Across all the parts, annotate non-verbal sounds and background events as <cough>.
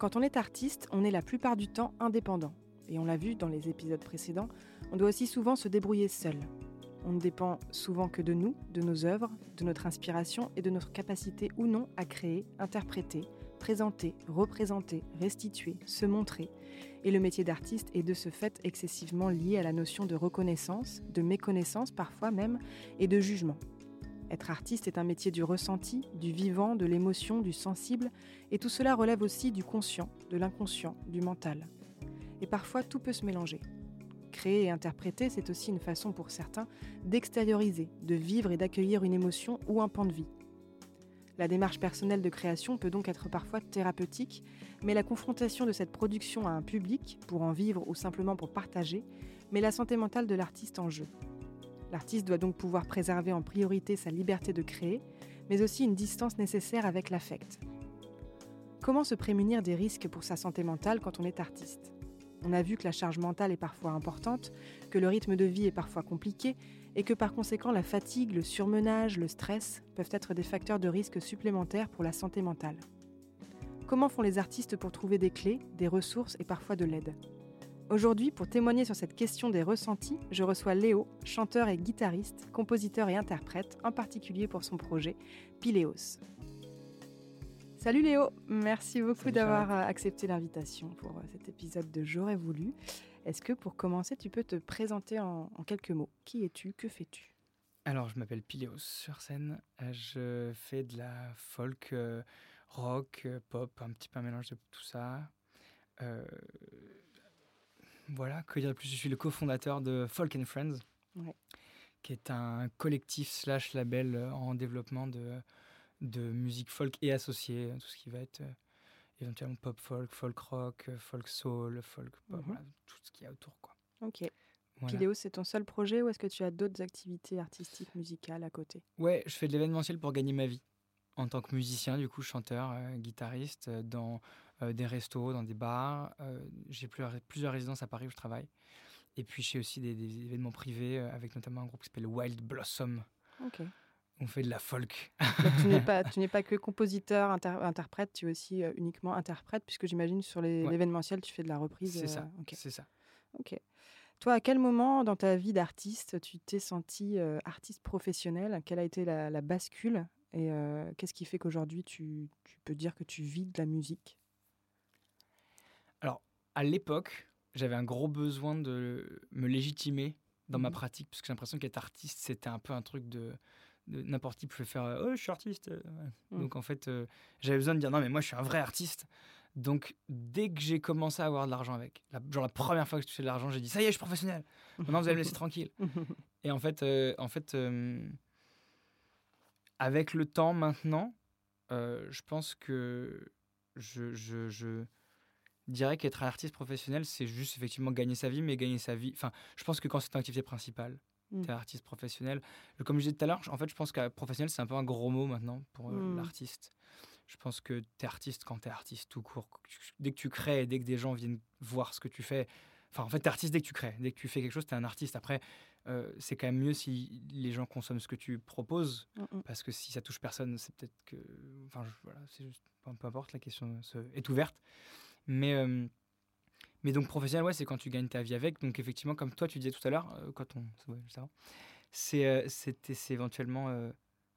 Quand on est artiste, on est la plupart du temps indépendant. Et on l'a vu dans les épisodes précédents, on doit aussi souvent se débrouiller seul. On ne dépend souvent que de nous, de nos œuvres, de notre inspiration et de notre capacité ou non à créer, interpréter, présenter, représenter, restituer, se montrer. Et le métier d'artiste est de ce fait excessivement lié à la notion de reconnaissance, de méconnaissance parfois même, et de jugement. Être artiste est un métier du ressenti, du vivant, de l'émotion, du sensible, et tout cela relève aussi du conscient, de l'inconscient, du mental. Et parfois tout peut se mélanger. Créer et interpréter, c'est aussi une façon pour certains d'extérioriser, de vivre et d'accueillir une émotion ou un pan de vie. La démarche personnelle de création peut donc être parfois thérapeutique, mais la confrontation de cette production à un public, pour en vivre ou simplement pour partager, met la santé mentale de l'artiste en jeu. L'artiste doit donc pouvoir préserver en priorité sa liberté de créer, mais aussi une distance nécessaire avec l'affect. Comment se prémunir des risques pour sa santé mentale quand on est artiste? On a vu que la charge mentale est parfois importante, que le rythme de vie est parfois compliqué, et que par conséquent la fatigue, le surmenage, le stress peuvent être des facteurs de risque supplémentaires pour la santé mentale. Comment font les artistes pour trouver des clés, des ressources et parfois de l'aide? Aujourd'hui, pour témoigner sur cette question des ressentis, je reçois Léo, chanteur et guitariste, compositeur et interprète, en particulier pour son projet Pileos. Salut Léo, merci beaucoup d'avoir euh, accepté l'invitation pour euh, cet épisode de J'aurais voulu. Est-ce que pour commencer, tu peux te présenter en, quelques mots? Qui es-tu? Que fais-tu? Alors, je m'appelle Pileos sur scène. Euh, je fais de la folk, rock, pop, un petit peu un mélange de tout ça. Voilà, que dire de plus? Je suis le cofondateur de Folk and Friends, qui est un collectif slash label euh, en développement de, de musique folk et associée, tout ce qui va être euh, éventuellement pop folk, folk rock, euh, folk soul, folk pop, mhm. tout ce qu'il y a autour. Quoi. Ok. Voilà. c'est ton seul projet ou est-ce que tu as d'autres activités artistiques, musicales à côté? Ouais, je fais de l'événementiel pour gagner ma vie en tant que musicien, du coup, chanteur, euh, guitariste, euh, dans euh, des restos, dans des bars. j'ai plusieurs, résidences à Paris où je travaille. Et puis, j'ai aussi des, événements privés avec notamment un groupe qui s'appelle Wild Blossom. Ok. On fait de la folk. tu n'es pas, <laughs> pas que compositeur, interprète, tu es aussi uniquement interprète, puisque j'imagine sur l'événementiel, tu fais de la reprise. C'est ça. C'est ça. Ok. Toi, à quel moment dans ta vie d'artiste, tu t'es senti artiste professionnel Quelle a été la, la bascule? Et euh, qu'est-ce qui fait qu'aujourd'hui, tu, peux dire que tu vis de la musique? À l'époque, j'avais un gros besoin de me légitimer dans ma mhm. pratique, parce que j'ai l'impression qu'être artiste, c'était un peu un truc de, n'importe qui pouvait faire Oh, je suis artiste. Euh, mhm. Donc, en fait, euh, j'avais besoin de dire Non, mais moi, je suis un vrai artiste. Donc, dès que j'ai commencé à avoir de l'argent avec, la, genre la première fois que je fais de l'argent, j'ai dit Ça y est, je suis professionnel. Maintenant, vous allez me laisser tranquille. <laughs> Et en fait, en fait avec le temps maintenant, euh, je pense que je, je, dirais qu'être un artiste professionnel, c'est juste effectivement gagner sa vie, mais gagner sa vie. Enfin, je pense que quand c'est ton activité principale, mm. tu es artiste professionnel. Comme je disais tout à l'heure, en fait, je pense que professionnel, c'est un peu un gros mot maintenant pour euh, mm. l'artiste. Je pense que tu es artiste quand tu es artiste tout court. Dès que tu crées, dès que des gens viennent voir ce que tu fais, Enfin, en fait, t'es artiste dès que tu crées. Dès que tu fais quelque chose, t'es un artiste. Après, euh, c'est quand même mieux si les gens consomment ce que tu proposes. Mm, mm. Parce que si ça touche personne, c'est peut-être que. Enfin, voilà, c'est juste. Peu importe, la question est ouverte. Mais. Euh, mais donc, professionnel, ouais, c'est quand tu gagnes ta vie avec. Donc, effectivement, comme toi, tu disais tout à l'heure, euh, quand on. c'est c'est éventuellement.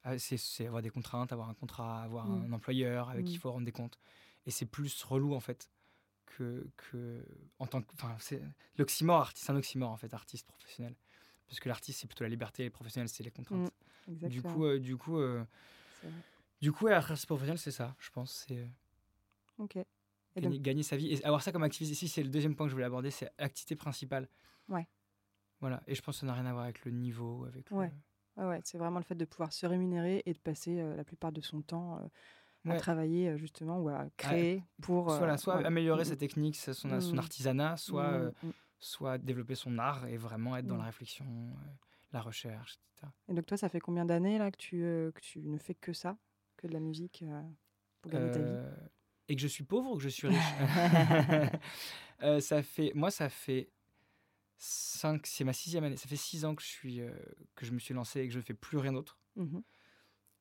Ah, c'est avoir des contraintes, avoir un contrat, avoir mm. un employeur avec qui il faut rendre des comptes. Et c'est plus relou, en fait que, que en tant que, enfin, c'est l'oxymore artiste, un oxymore en fait, artiste professionnel, parce que l'artiste c'est plutôt la liberté, et le professionnel c'est les contraintes. Mm, du coup, euh, du coup, euh, du coup, artiste professionnel c'est ça, je pense, c'est. Euh, ok. Gagner, sa vie et avoir ça comme activité. Ici, c'est le deuxième point que je voulais aborder, c'est l'activité principale. Ouais. Voilà, et je pense que ça n'a rien à voir avec le niveau, avec. Ouais. ouais, c'est vraiment le fait de pouvoir se rémunérer et de passer la plupart de son temps à travailler euh, justement ou à créer pour. Soit, soit améliorer sa technique, son, son mm. artisanat, soit, mm, euh, mm. soit développer son art et vraiment être dans la réflexion, euh, la recherche, etc. Et donc toi, ça fait combien d'années là que tu, que tu ne fais que ça, que de la musique pour gagner ta vie? Et que je suis pauvre ou que je suis riche? <laughs> <laughs> Ça fait, moi, ça fait 5, c'est ma sixième année, ça fait six ans que je, suis, que je me suis lancé et que je ne fais plus rien d'autre. Mm-hmm.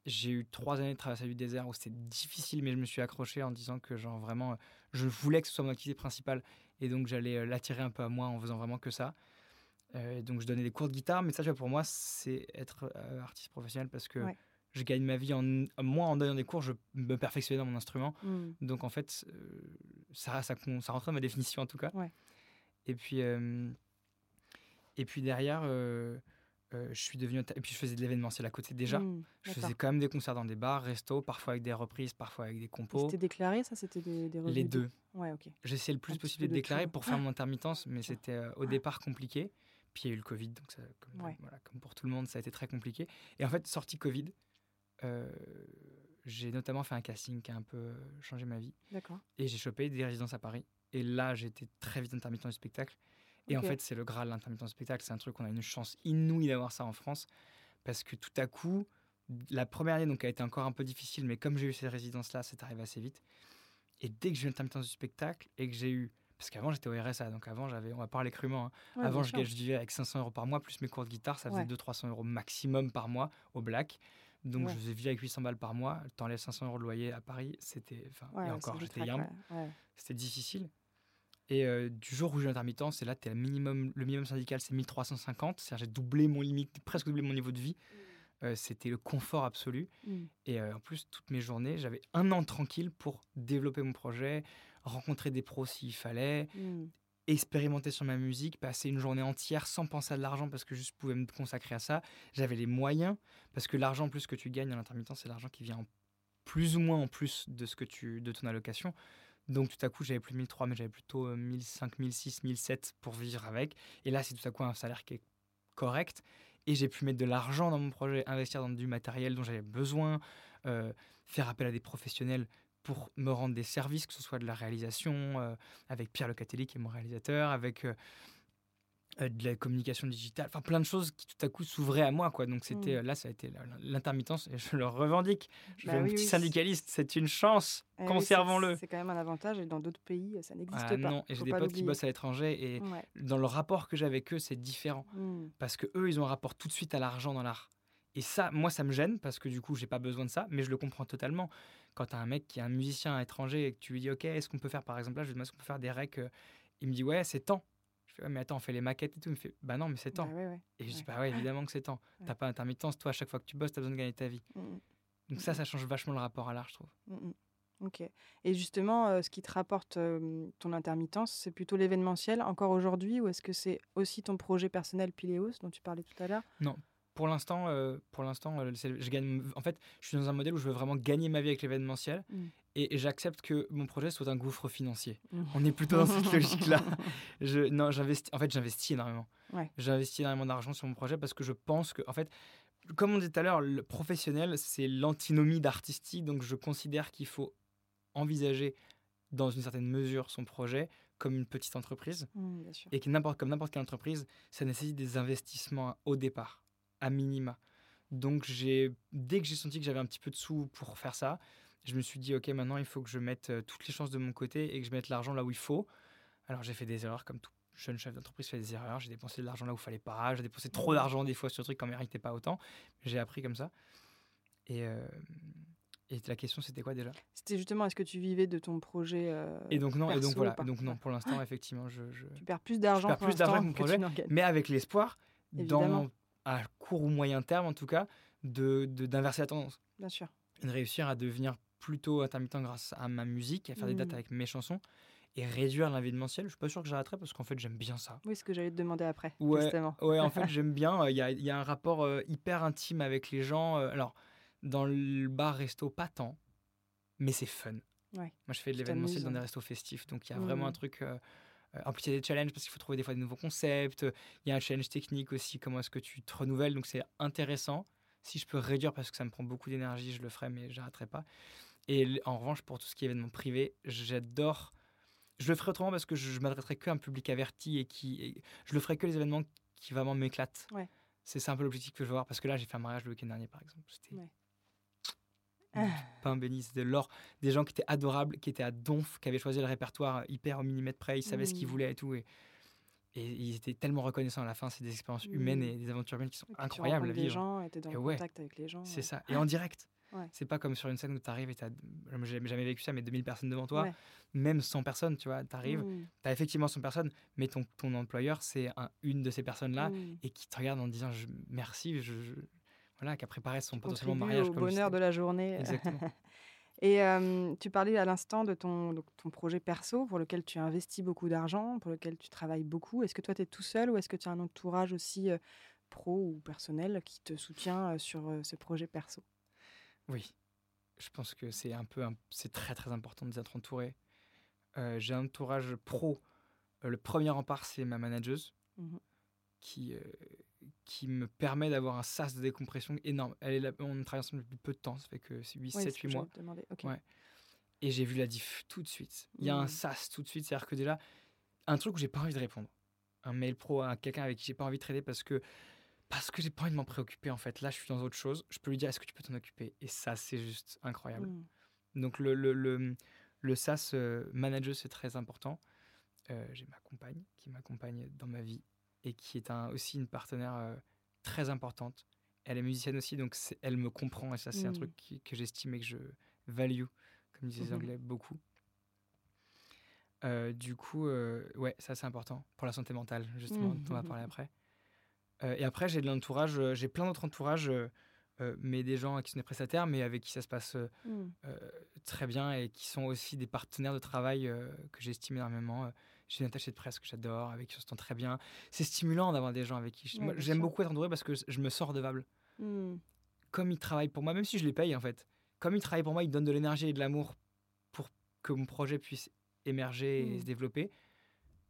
j'ai eu trois années de traversée du désert où c'était difficile, mais je me suis accroché en disant que genre vraiment, je voulais que ce soit mon activité principale et donc j'allais l'attirer un peu à moi en faisant vraiment que ça. donc je donnais des cours de guitare, mais ça, pour moi, c'est être artiste professionnel parce que je gagne ma vie en moi en donnant des cours, je me perfectionnais dans mon instrument. Mmh. Donc en fait, ça, ça, ça rentrait dans ma définition en tout cas. Et puis et puis derrière, euh, je suis devenu et puis je faisais de l'événementiel à côté déjà. Mmh, je faisais quand même des concerts dans des bars, restos, parfois avec des reprises, parfois avec des compos. C'était déclaré ça, c'était des, des Les deux. Ouais, ok. J'essayais le plus possible de déclarer pour faire <gasps> mon intermittence, mais c'était euh, au départ compliqué. Puis il y a eu le Covid, donc ça, comme, voilà, comme, pour tout le monde, ça a été très compliqué. Et en fait, sorti Covid, euh, j'ai notamment fait un casting qui a un peu changé ma vie. D'accord. Et j'ai chopé des résidences à Paris. Et là, j'étais très vite intermittent du spectacle. Et en fait, c'est le Graal, l'intermittent spectacle. C'est un truc, on a une chance inouïe d'avoir ça en France. Parce que tout à coup, la première année donc, a été encore un peu difficile, mais comme j'ai eu ces résidences-là, c'est arrivé assez vite. Et dès que j'ai eu l'intermittence du spectacle et que j'ai eu. Parce qu'avant, j'étais au RSA, donc avant, j'avais, on va parler crûment. Hein. avant, je, vivais avec 500 euros par mois, plus mes cours de guitare, ça faisait 200-300 euros maximum par mois au Black. Donc, je vivre avec 800 balles par mois. T'enlèves 500 euros de loyer à Paris, c'était. Enfin, et encore, j'étais young. C'était difficile. Et euh, du jour où j'ai l'intermittence, c'est là, es le minimum, le minimum syndical, c'est 1350. C'est-à-dire j'ai doublé mon limite, presque doublé mon niveau de vie. Mm. Euh, c'était le confort absolu. Mm. Et euh, en plus, toutes mes journées, j'avais un an tranquille pour développer mon projet, rencontrer des pros s'il fallait, mm. Expérimenter sur ma musique, passer une journée entière sans penser à de l'argent parce que je pouvais me consacrer à ça. J'avais les moyens parce que l'argent plus que tu gagnes en intermittent, c'est l'argent qui vient plus ou moins en plus de ce que tu de ton allocation. Donc tout à coup, j'avais plus 1003, mais j'avais plutôt 1005, 1006, 1007 pour vivre avec. Et là, c'est tout à coup un salaire qui est correct. Et j'ai pu mettre de l'argent dans mon projet, investir dans du matériel dont j'avais besoin, euh, faire appel à des professionnels pour me rendre des services, que ce soit de la réalisation, euh, avec Pierre Locatelli qui est mon réalisateur, avec euh, euh, de la communication digitale, enfin plein de choses qui tout à coup s'ouvraient à moi quoi. Donc c'était mmh. là ça a été l'intermittence et je le revendique. Je suis bah un petit syndicaliste, c'est une chance. Eh Conservons-le. c'est quand même un avantage et dans d'autres pays ça n'existe ah, pas. Non, et j'ai des potes qui bossent à l'étranger et dans le rapport que j'ai avec eux c'est différent mmh. parce que eux ils ont un rapport tout de suite à l'argent dans l'art. Et ça, moi, ça me gêne parce que du coup, j'ai pas besoin de ça, mais je le comprends totalement. Quand tu as un mec qui est un musicien à étranger et que tu lui dis, OK, est-ce qu'on peut faire, par exemple, là, je lui demande, est-ce qu'on peut faire des recs euh, Il me dit, ouais, c'est temps. Je fais, mais attends, on fait les maquettes et tout. Il me fait, bah non, mais c'est temps. Bah et je dis, bah ouais, évidemment que c'est temps. T'as pas d'intermittence, toi, à chaque fois que tu bosses, tu as besoin de gagner ta vie. Mmh, mmh. Donc ça, ça change vachement le rapport à l'art, je trouve. Mmh, ok. Et justement, euh, ce qui te rapporte ton intermittence, c'est plutôt l'événementiel encore aujourd'hui ou est-ce que c'est aussi ton projet personnel Piléos dont tu parlais tout à l'heure? Non, pour l'instant, euh, pour l'instant, euh, je gagne. En fait, je suis dans un modèle où je veux vraiment gagner ma vie avec l'événementiel, mm. et, j'accepte que mon projet soit un gouffre financier. Mm. On est plutôt dans cette <laughs> logique-là. Je, non, j'investis. En fait, j'investis énormément. J'investis énormément d'argent sur mon projet parce que je pense que, en fait, comme on disait tout à l'heure, le professionnel, c'est l'antinomie d'artistique. Donc, je considère qu'il faut envisager, dans une certaine mesure, son projet comme une petite entreprise, mm, et que n'importe comme n'importe quelle entreprise, ça nécessite des investissements au départ à minima. Donc j'ai dès que j'ai senti que j'avais un petit peu de sous pour faire ça, je me suis dit ok maintenant il faut que je mette euh, toutes les chances de mon côté et que je mette l'argent là où il faut. Alors j'ai fait des erreurs comme tout jeune chef d'entreprise fait des erreurs. J'ai dépensé de l'argent là où il fallait pas. J'ai dépensé trop d'argent des fois sur des trucs qu'on méritait pas autant. J'ai appris comme ça. Et, euh, et la question c'était quoi déjà? C'était justement est-ce que tu vivais de ton projet euh, Et donc non. et donc voilà. Donc non. Pour l'instant <laughs> effectivement je, Tu perds plus d'argent. plus d'argent que mon projet, mais avec l'espoir dans à court ou moyen terme en tout cas, de, d'inverser la tendance. Bien sûr. Et de réussir à devenir plutôt intermittent grâce à ma musique, à faire des dates mmh. avec mes chansons et réduire l'événementiel. Je suis pas sûr que j'arrêterai parce qu'en fait j'aime bien ça. Oui, ce que j'allais te demander après. Ouais, justement. ouais en fait <laughs> j'aime bien. Il y a, y a, un rapport euh, hyper intime avec les gens. Euh, alors, dans le bar resto, pas tant, mais c'est fun. Ouais. Moi je fais de l'événementiel dans des restos festifs, donc il y a vraiment un mmh. truc. Euh, en plus, il y a des challenges parce qu'il faut trouver des fois des nouveaux concepts. Il y a un challenge technique aussi, comment est-ce que tu te renouvelles. Donc, c'est intéressant. Si je peux réduire parce que ça me prend beaucoup d'énergie, je le ferai, mais j'arrêterai pas. Et en revanche, pour tout ce qui est événement privé, j'adore. Je le ferai autrement parce que je, m'adresserai qu'à un public averti et qui. je le ferai que les événements qui vraiment m'éclatent. Ouais. C'est un peu l'objectif que je veux avoir parce que là, j'ai fait un mariage le week-end dernier, par exemple. C'était pain béni, c'était l'or. Des gens qui étaient adorables, qui étaient à donf, qui avaient choisi le répertoire hyper au millimètre près, ils savaient ce qu'ils voulaient et tout. Et, Et ils étaient tellement reconnaissants à la fin. C'est des expériences humaines Mmh. et des aventures humaines qui sont Et incroyables à vivre. gens et tu es dans Et le ouais. contact avec les gens. C'est ouais. ça. Et en direct. <laughs> Ouais. C'est pas comme sur une scène où tu arrives et tu as. J'ai jamais vécu ça, mais 2000 personnes devant toi. Ouais. Même 100 personnes, tu vois. Tu arrives, Mmh. tu as effectivement 100 personnes, mais ton, ton employeur, c'est un- une de ces personnes-là Mmh. et qui te regarde en disant je, merci, je, je- voilà, qui a préparé son potentiellement mariage. au comme bonheur de la journée. Exactement. <laughs> Et euh, tu parlais à l'instant de ton, donc, ton projet perso pour lequel tu investis beaucoup d'argent, pour lequel tu travailles beaucoup. Est-ce que toi, tu es tout seul ou est-ce que tu as un entourage aussi euh, pro ou personnel qui te soutient euh, sur ce projet perso? Oui, je pense que c'est un peu, c'est très très important d'être entouré. Euh, J'ai un entourage pro. Le premier rempart, c'est ma manageuse Mhm. qui, qui me permet d'avoir un sas de décompression énorme. Elle est là, on travaille ensemble depuis peu de temps, ça fait que c'est 8, Oui, 7, c'est ce que 8 mois. Ouais. Et j'ai vu la diff tout de suite. Il y a un Mm. sas tout de suite. C'est-à-dire que déjà, un truc où j'ai pas envie de répondre. Un mail pro à quelqu'un avec qui j'ai pas envie de traiter parce que parce que j'ai pas envie de m'en préoccuper en fait. Là, je suis dans autre chose. Je peux lui dire est-ce que tu peux t'en occuper? Et ça, c'est juste incroyable. Mm. Donc le, le, le, le SaaS euh, manager, c'est très important. Euh, j'ai ma compagne qui m'accompagne dans ma vie et qui est un, aussi une partenaire euh, très importante. Elle est musicienne aussi, donc elle me comprend et ça, c'est un Mm. truc qui- que j'estime et que je value, comme disent les Mhm. Anglais, beaucoup. Euh, du coup, euh, ouais, ça c'est important pour la santé mentale, justement, dont on va parler après. Euh, et après, j'ai de l'entourage, j'ai plein d'autres entourages, mais des gens qui sont des prestataires, mais avec qui ça se passe Mm. très bien et qui sont aussi des partenaires de travail que j'estime énormément. J'ai une attachée de presse que j'adore, avec qui on s'entend très bien. C'est stimulant d'avoir des gens avec qui je- Ouais, j'aime beaucoup être entouré parce que je me sors redevable. Mm. Comme ils travaillent pour moi, même si je les paye en fait, comme ils travaillent pour moi, ils donnent de l'énergie et de l'amour pour que mon projet puisse émerger et se développer.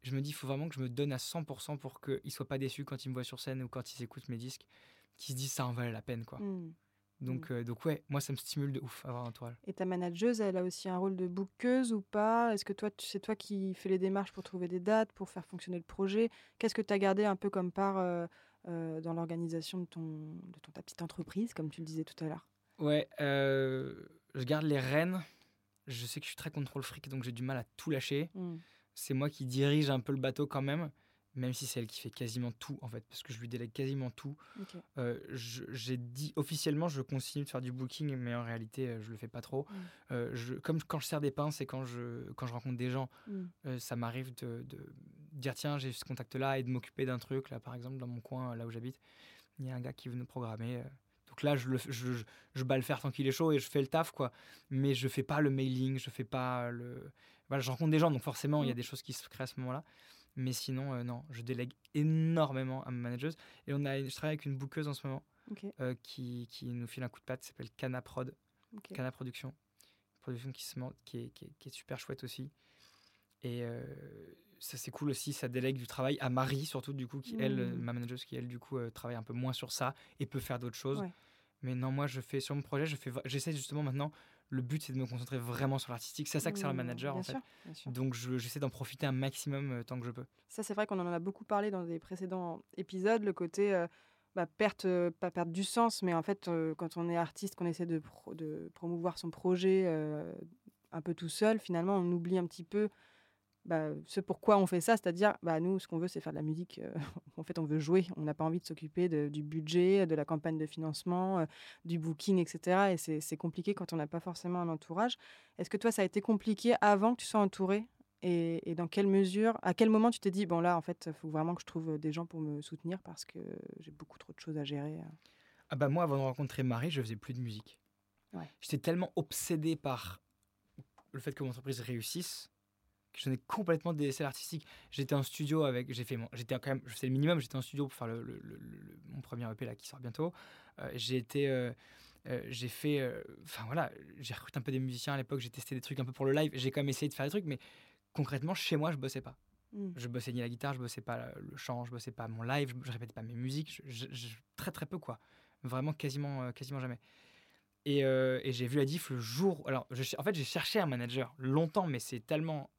Je me dis, il faut vraiment que je me donne à 100% pour qu'ils ne soient pas déçus quand ils me voient sur scène ou quand ils écoutent mes disques, qu'ils se disent ça en valait la peine. quoi. Mm. Donc, euh, donc ouais, moi ça me stimule de ouf avoir un entourage. Et ta manageuse, elle a aussi un rôle de bookeuse ou pas? Est-ce que toi, c'est toi qui fais les démarches pour trouver des dates, pour faire fonctionner le projet? Qu'est-ce que tu as gardé un peu comme part euh, euh, dans l'organisation de, ton, de ton, ta petite entreprise, comme tu le disais tout à l'heure? Ouais, je garde les rênes. Je sais que je suis très contrôle fric, donc j'ai du mal à tout lâcher. Mm. C'est moi qui dirige un peu le bateau quand même, même si c'est elle qui fait quasiment tout en fait, parce que je lui délègue quasiment tout. Euh, j'ai dit officiellement, je continue de faire du booking, mais en réalité, euh, je le fais pas trop. Mm. Euh, je, comme quand je sers des pinces et quand je, quand je rencontre des gens, Mm. euh, ça m'arrive de, de dire tiens, j'ai ce contact-là et de m'occuper d'un truc. Là, par exemple, dans mon coin, là où j'habite, il y a un gars qui veut nous programmer. donc là, je, le, je, je, je bats le fer tant qu'il est chaud et je fais le taf, quoi. Mais je fais pas le mailing, je fais pas le. Voilà, je rencontre des gens, donc forcément, il y a Mm. des choses qui se créent à ce moment-là. Mais sinon, euh, non, je délègue énormément à ma manageuse. Et on a, je travaille avec une bouqueuse en ce moment euh, qui, qui nous file un coup de patte, s'appelle Cana Prod, ok. Cana Production. Qui, se, qui, est, qui, est, qui est super chouette aussi. Et euh, ça, c'est cool aussi, ça délègue du travail à Marie, surtout, du coup, qui, elle, euh, Mm. ma manageuse, qui, elle, du coup, travaille un peu moins sur ça et peut faire d'autres choses. Ouais. Mais non, moi, je fais sur mon projet, je fais, j'essaie justement maintenant, le but, c'est de me concentrer vraiment sur l'artistique. C'est à ça que sert le Mm, manager, bien en fait. sûr, bien sûr. Donc, je- j'essaie d'en profiter un maximum euh, tant que je peux. Ça, c'est vrai qu'on en a beaucoup parlé dans des précédents épisodes, le côté euh, bah, perte, euh, pas perte du sens, mais en fait, euh, quand on est artiste, qu'on essaie de, pro- de promouvoir son projet un peu tout seul, finalement, on oublie un petit peu bah, ce pourquoi on fait ça, c'est-à-dire, bah, nous, ce qu'on veut, c'est faire de la musique. euh, <laughs> en fait, on veut jouer. On n'a pas envie de s'occuper du budget, de la campagne de financement, euh, du booking, etc. Et c'est compliqué quand on n'a pas forcément un entourage. Est-ce que toi, ça a été compliqué avant que tu sois entouré et, et dans quelle mesure, à quel moment tu t'es dit, bon là, en fait, il faut vraiment que je trouve des gens pour me soutenir parce que j'ai beaucoup trop de choses à gérer. euh? Ah bah moi, avant de rencontrer Marie, je faisais plus de musique. Ouais. J'étais tellement obsédé par le fait que mon entreprise réussisse je n'ai complètement délaissé l'artistique. J'étais en studio avec, j'ai fait, mon- j'étais quand même, je fais le minimum. J'étais en studio pour faire le, le- le- le- mon premier EP là qui sort bientôt. Euh, j'ai été, euh, euh, j'ai fait, enfin voilà, j'ai recruté un peu des musiciens à l'époque. J'ai testé des trucs un peu pour le live. J'ai quand même essayé de faire des trucs, mais concrètement chez moi, je bossais pas. Mm. Je bossais ni la guitare, je bossais pas le- chant, je bossais pas mon live, je, je répétais pas mes musiques, je- je- je- très très peu quoi. Vraiment quasiment, quasiment jamais. Et, euh, et j'ai vu la diff le jour. Alors, je en fait, j'ai cherché un manager longtemps, mais c'est tellement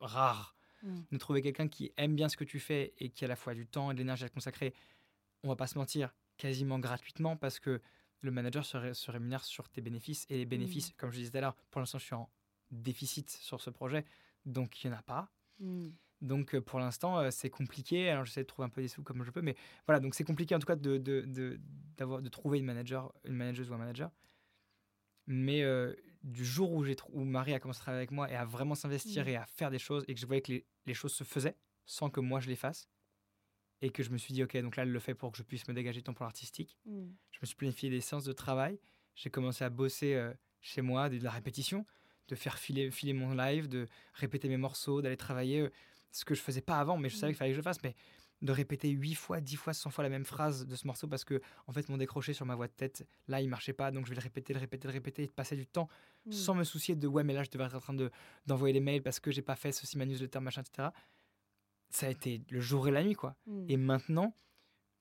rare Mm. de trouver quelqu'un qui aime bien ce que tu fais et qui a à la fois du temps et de l'énergie à consacrer. On va pas se mentir, quasiment gratuitement parce que le manager se, ré- se rémunère sur tes bénéfices et les bénéfices, comme je disais tout à l'heure, pour l'instant, je suis en déficit sur ce projet, donc il n'y en a pas. Mm. Donc euh, pour l'instant, euh, c'est compliqué. Alors j'essaie de trouver un peu des sous comme je peux, mais voilà, donc c'est compliqué en tout cas de, de, de, d'avoir, de trouver une manager, une manageuse ou un manager. Mais euh, du jour où, où Marie a commencé à travailler avec moi et à vraiment s'investir Mm. et à faire des choses et que je voyais que les, les choses se faisaient sans que moi je les fasse et que je me suis dit, ok, donc là elle le fait pour que je puisse me dégager du temps pour l'artistique. Mm. Je me suis planifié des séances de travail. J'ai commencé à bosser euh, chez moi, de la répétition, de faire filer, filer mon live, de répéter mes morceaux, d'aller travailler. euh, ce que je faisais pas avant, mais je savais Mhm. qu'il fallait que je le fasse. Mais de répéter 8 fois, 10 fois, 100 fois la même phrase de ce morceau parce que, en fait, mon décroché sur ma voix de tête, là, il marchait pas. Donc, je vais le répéter, le répéter, le répéter et de passer du temps Mm. sans me soucier de ouais, mais là, je devrais être en train de, d'envoyer les mails parce que j'ai pas fait ceci, ma newsletter, machin, etc. Ça a été le jour et la nuit, quoi. Mm. Et maintenant,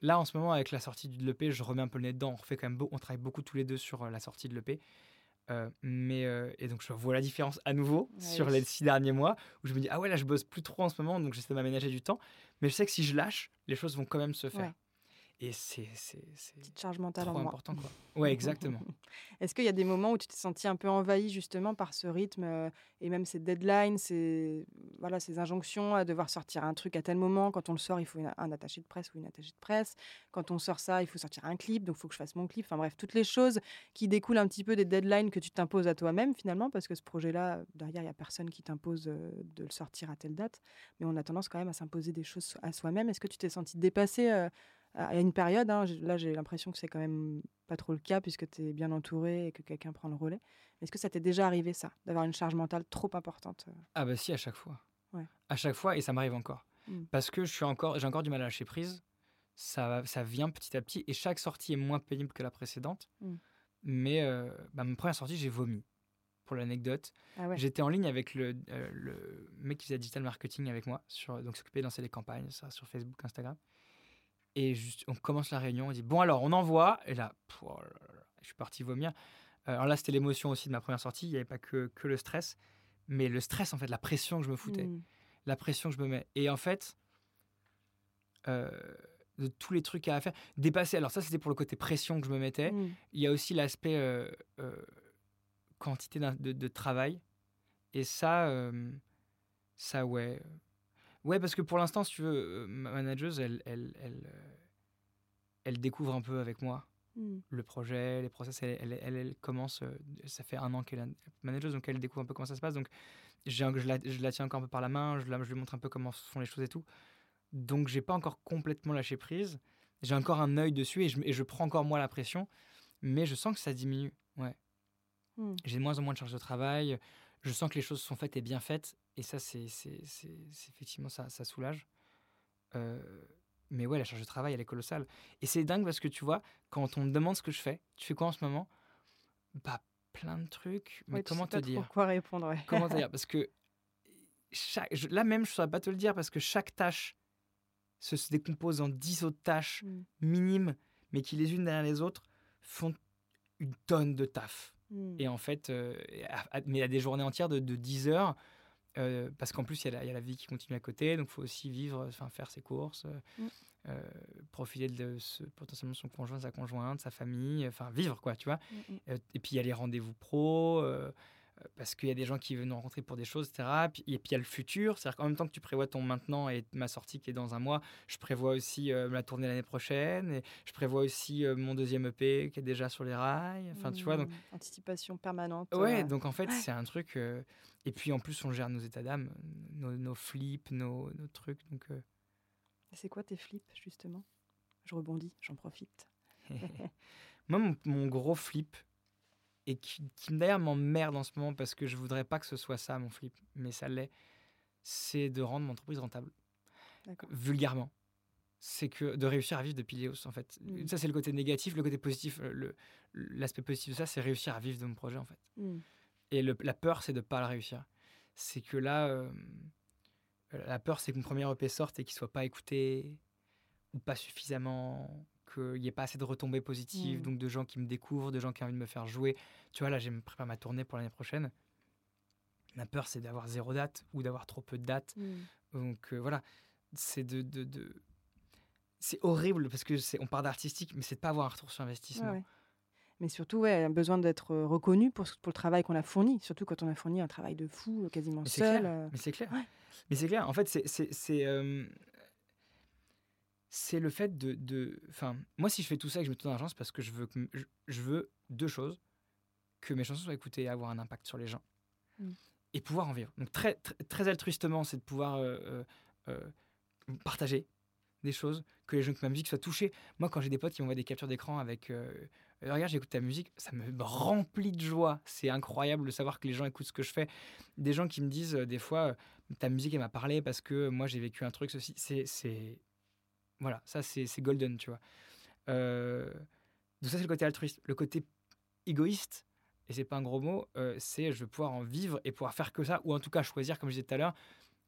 là, en ce moment, avec la sortie de l'EP, je remets un peu le nez dedans. On, refait quand même beau- on travaille beaucoup tous les deux sur euh, la sortie de l'EP. Euh, mais euh, et donc je vois la différence à nouveau Ouais, sur les six derniers mois où je me dis ah ouais là je bosse plus trop en ce moment donc j'essaie de m'aménager du temps. Mais je sais que si je lâche les choses vont quand même se faire. Ouais. Et c'est Petite charge mentale trop en important quoi ouais exactement <laughs> Est-ce qu'il y a des moments où tu t'es senti un peu envahi justement par ce rythme euh, et même ces deadlines, ces, voilà, ces injonctions à devoir sortir un truc à tel moment? Quand on le sort, il faut une- un attaché de presse ou une attachée de presse. Quand on sort ça, il faut sortir un clip, donc il faut que je fasse mon clip. Enfin bref, toutes les choses qui découlent un petit peu des deadlines que tu t'imposes à toi-même finalement, parce que ce projet-là, derrière, il n'y a personne qui t'impose euh, de le sortir à telle date. Mais on a tendance quand même à s'imposer des choses à soi-même. Est-ce que tu t'es senti dépassé euh, à une période hein, Là, j'ai l'impression que c'est quand même pas trop le cas puisque tu es bien entouré et que quelqu'un prend le relais. Est-ce que ça t'est déjà arrivé ça, d'avoir une charge mentale trop importante euh? Ah bah si à chaque fois Ouais. à chaque fois et ça m'arrive encore Mm. parce que je suis encore j'ai encore du mal à lâcher prise ça ça vient petit à petit et chaque sortie est moins pénible que la précédente Mm. mais euh, bah, ma première sortie j'ai vomi pour l'anecdote Ah ouais. J'étais en ligne avec le, euh, le mec qui faisait digital marketing avec moi, sur, donc s'occupait de lancer des campagnes, ça, sur Facebook, Instagram. Et juste, on commence la réunion, on dit bon alors on envoie, et là, pff, oh là là là, je suis parti vomir. Euh, alors là c'était l'émotion aussi de ma première sortie, il n'y avait pas que, que le stress, mais le stress en fait, la pression que je me foutais, Mm. la pression que je me mets. Et en fait, euh, de tous les trucs à faire, dépasser, alors ça c'était pour le côté pression que je me mettais, Mm. il y a aussi l'aspect euh, euh, quantité de, de travail. Et ça, ça ouais. Ouais, parce que pour l'instant, si tu veux, euh, ma manageuse, elle, elle, elle, euh, elle découvre un peu avec moi Mm. le projet, les process. Elle, commence, euh, ça fait un an qu'elle est manageuse, donc elle découvre un peu comment ça se passe. Donc je la, je la tiens encore un peu par la main, je, la, je lui montre un peu comment se font les choses et tout. Donc j'ai pas encore complètement lâché prise. J'ai encore un œil dessus et je, et je prends encore moins la pression, mais je sens que ça diminue. Ouais. Mm. J'ai de moins en moins de charge de travail. Je sens que les choses sont faites et bien faites. Et ça, c'est effectivement ça, ça soulage. Euh, mais ouais, la charge de travail, elle est colossale. Et c'est dingue parce que tu vois, quand on me demande ce que je fais, tu fais quoi en ce moment? Bah, plein de trucs. Mais Ouais, tu comment sais te pas dire? Quoi répondre ouais. Comment te dire? <laughs> Parce que chaque, je- là même, je ne saurais pas te le dire parce que chaque tâche se, se décompose en 10 autres tâches Mm. minimes, mais qui les unes derrière les autres font une tonne de taf. Mm. Et en fait, euh, à- à- mais à des journées entières de, de 10 heures, euh, parce qu'en plus, il y, a la- il y a la vie qui continue à côté, donc il faut aussi vivre, enfin faire ses courses, euh, Mm. euh, profiter de ce- potentiellement son conjoint, sa conjointe, sa famille, enfin vivre, quoi, tu vois. Mm, mm. Euh, et puis il y a les rendez-vous pro, parce qu'il y a des gens qui veulent nous rencontrer pour des choses, etc. Et puis il y a le futur, c'est-à-dire qu'en même temps que tu prévois ton maintenant et ma sortie qui est dans un mois, je prévois aussi euh, la tournée l'année prochaine, et je prévois aussi euh, mon deuxième EP qui est déjà sur les rails. Enfin, tu vois, donc Mm. Anticipation permanente. Ouais, euh, donc en fait, ouais. c'est un truc. euh, Et puis en plus, on gère nos états d'âme, nos, nos flips, nos, nos trucs. Donc, C'est quoi tes flips justement? Je rebondis, j'en profite. <laughs> moi, mon, mon gros flip, et qui, qui d'ailleurs m'emmerde en ce moment parce que je voudrais pas que ce soit ça, mon flip, mais ça l'est, c'est de rendre mon entreprise rentable, vulgairement. C'est que de réussir à vivre de Pileos, en fait. Mm. Ça, c'est le côté négatif. Le côté positif, euh, le- l'aspect positif de ça, c'est réussir à vivre de mon projet, en fait. Mm. Et le- la peur, c'est de ne pas le réussir. C'est que là, euh, la peur, c'est que mon premier EP sorte et qu'il ne soit pas écouté ou pas suffisamment, qu'il n'y ait pas assez de retombées positives, Mm. donc de gens qui me découvrent, de gens qui ont envie de me faire jouer. Tu vois, là, je me prépare ma tournée pour l'année prochaine. Ma peur, c'est d'avoir zéro date ou d'avoir trop peu de dates. Mm. Donc euh, voilà, c'est de, de, de- c'est horrible parce que c'est on part d'artistique, mais c'est de pas avoir un retour sur investissement. Ouais, ouais. Mais surtout, ouais, besoin d'être reconnu pour, pour le travail qu'on a fourni, surtout quand on a fourni un travail de fou, quasiment Mais c'est seul. clair. euh. Mais c'est clair. Ouais. Mais c'est clair. En fait, c'est c'est c'est euh, c'est le fait de de. Enfin, moi, si je fais tout ça et que je me tourne d'argent, c'est parce que je veux que je, je veux deux choses que mes chansons soient écoutées et avoir un impact sur les gens Mm. et pouvoir en vivre. Donc très très, très altruistement, c'est de pouvoir euh, euh, euh, partager des choses, que les gens que ma musique soit touchée. Moi, quand j'ai des potes qui m'envoient des captures d'écran avec euh, regarde, j'écoute ta musique, ça me remplit de joie. C'est incroyable de savoir que les gens écoutent ce que je fais. Des gens qui me disent des fois, ta musique, elle m'a parlé parce que moi, j'ai vécu un truc, ceci. C'est. Voilà, ça, c'est c'est golden, tu vois. Euh, Donc, ça, c'est le côté altruiste. Le côté égoïste, et c'est pas un gros mot, euh, c'est je veux pouvoir en vivre et pouvoir faire que ça, ou en tout cas choisir, comme je disais tout à l'heure,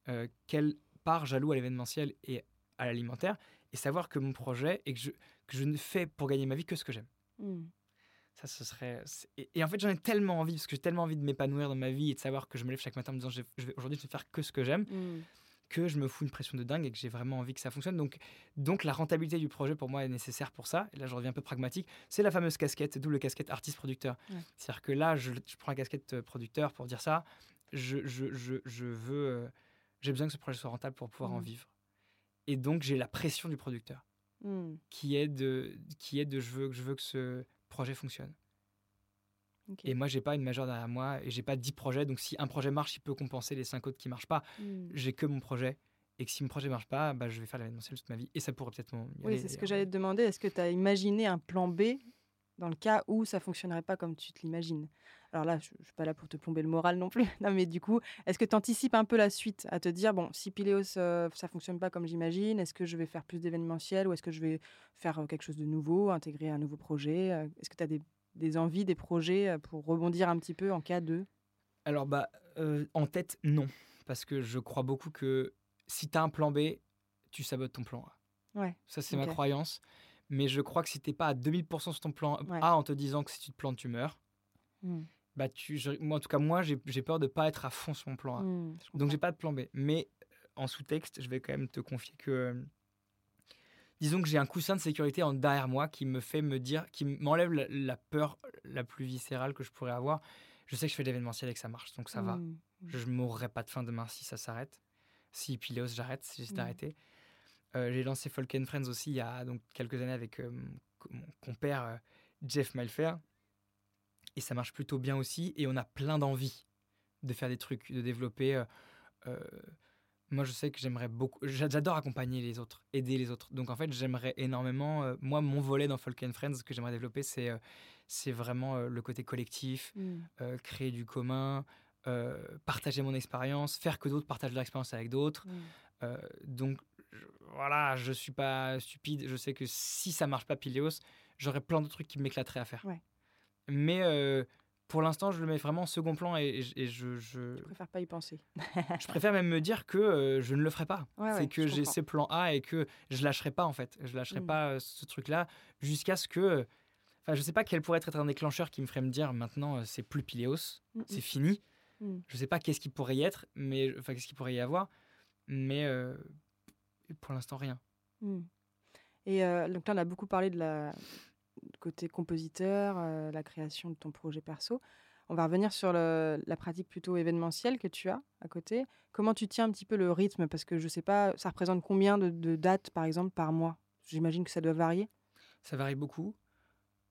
euh, quelle part j'alloue à l'événementiel et à l'alimentaire, et savoir que mon projet et que je, que je ne fais pour gagner ma vie que ce que j'aime. Hmm. Ça, ce serait. Et, et en fait, j'en ai tellement envie, parce que j'ai tellement envie de m'épanouir dans ma vie et de savoir que je me lève chaque matin en me disant vais, aujourd'hui, je vais faire que ce que j'aime, Hmm. Que je me fous une pression de dingue et que j'ai vraiment envie que ça fonctionne. Donc, donc la rentabilité du projet, pour moi, est nécessaire pour ça. Et là, je reviens un peu pragmatique. C'est la fameuse casquette, double casquette artiste-producteur. Ouais. C'est-à-dire que là, je, je prends la casquette euh, producteur pour dire ça. Je, je, je, je veux. euh, j'ai besoin que ce projet soit rentable pour pouvoir en Mhm. vivre. Et donc, j'ai la pression du producteur Hmm. qui est de, qui est de je, veux, je veux que ce projet fonctionne. Et moi, j'ai pas une majeure derrière moi et j'ai pas 10 projets. Donc, si un projet marche, il peut compenser les 5 autres qui marchent pas. Hmm. J'ai que mon projet. Et que si mon projet marche pas, bah, je vais faire l'événementiel toute ma vie. Et ça pourrait peut-être Oui, c'est ce que j'allais te demander. Est-ce que tu as imaginé un plan B dans le cas où ça fonctionnerait pas comme tu te l'imagines? Alors là, je ne suis pas là pour te plomber le moral non plus. <laughs> Non, mais du coup, est-ce que tu anticipes un peu la suite à te dire, bon, si Pileos, euh, ça fonctionne pas comme j'imagine, est-ce que je vais faire plus d'événementiel ou est-ce que je vais faire euh, quelque chose de nouveau, intégrer un nouveau projet? Euh, Est-ce que tu as des, des envies, des projets euh, pour rebondir un petit peu en cas de... Alors, bah, euh, en tête, non. Parce que je crois beaucoup que si tu as un plan B, tu sabotes ton plan A. Ouais. Ça, c'est ma croyance. Mais je crois que si t'es pas à 2000% sur ton plan Ouais. A en te disant que si tu te plantes, tu meurs, Hmm. bah, tu, je- moi, en tout cas, moi, j'ai peur de pas être à fond sur mon plan A. Hmm, je Donc j'ai pas de plan B. Mais euh, en sous-texte, je vais quand même te confier que. Disons que j'ai un coussin de sécurité en derrière moi qui me fait me dire, qui m'enlève la, la peur la plus viscérale que je pourrais avoir. Je sais que je fais de l'événementiel et que ça marche, donc ça va. Hmm. Je ne mourrai pas de faim demain si ça s'arrête. Si Pileos, j'arrête, si j'essaie Mm. d'arrêter. Euh, j'ai lancé Folk and Friends aussi il y a donc, quelques années avec euh, mon compère euh, Jeff Malfair. Et ça marche plutôt bien aussi. Et on a plein d'envie de faire des trucs, de développer. Moi, je sais que j'aimerais beaucoup. j'a- J'adore accompagner les autres, aider les autres. Donc, en fait, j'aimerais énormément. euh, moi, mon volet dans Folk and Friends, ce que j'aimerais développer, c'est euh, c'est vraiment euh, le côté collectif, euh, créer du commun, partager mon expérience, faire que d'autres partagent leur expérience avec d'autres. Euh, donc je- voilà, je suis pas stupide. Je sais que si ça marche pas Pileos, j'aurais plein de trucs qui m'éclateraient à faire. Ouais. Mais pour l'instant, je le mets vraiment en second plan et, et je- et je, préfère pas y penser. <laughs> je préfère même me dire que euh, je ne le ferai pas. Ouais, c'est ouais, que j'ai ces plans A et que je lâcherai pas en fait. Je lâcherai Mm. pas euh, ce truc-là jusqu'à ce que. Enfin, je sais pas quel pourrait être un déclencheur qui me ferait me dire maintenant euh, c'est plus Pileos, Hmm, c'est fini. hmm. Je sais pas qu'est-ce qui pourrait y être, mais enfin qu'est-ce qui pourrait y avoir, mais euh, pour l'instant rien. Et euh, donc là, on a beaucoup parlé de la côté compositeur, euh, la création de ton projet perso. On va revenir sur le- la pratique plutôt événementielle que tu as à côté. Comment tu tiens un petit peu le rythme? Parce que je sais pas, ça représente combien de, de dates, par exemple, par mois? J'imagine que ça doit varier. Ça varie beaucoup.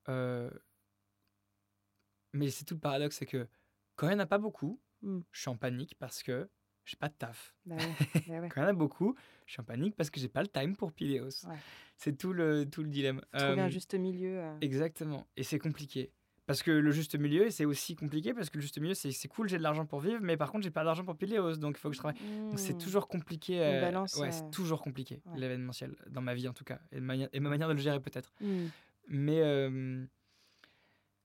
Euh, Mais c'est tout le paradoxe, c'est que quand il n'y en a pas beaucoup, Mm. je suis en panique parce que j'ai pas de taf. Bah ouais, bah ouais. <laughs> Quand il y en a beaucoup, je suis en panique parce que j'ai pas le time pour Pileos. Ouais. C'est tout le, tout le dilemme. Faut Trouver un Euh, juste milieu. euh. Exactement. Et c'est compliqué. Parce que le juste milieu, c'est aussi compliqué parce que le juste milieu, c'est cool, j'ai de l'argent pour vivre, mais par contre, j'ai pas d'argent pour Pileos, donc il faut que je travaille. Donc c'est toujours compliqué. Une euh, balance, ouais, euh, c'est toujours compliqué, l'événementiel, dans ma vie en tout cas, et, de mani- et ma manière de le gérer peut-être. Hmm. Mais euh,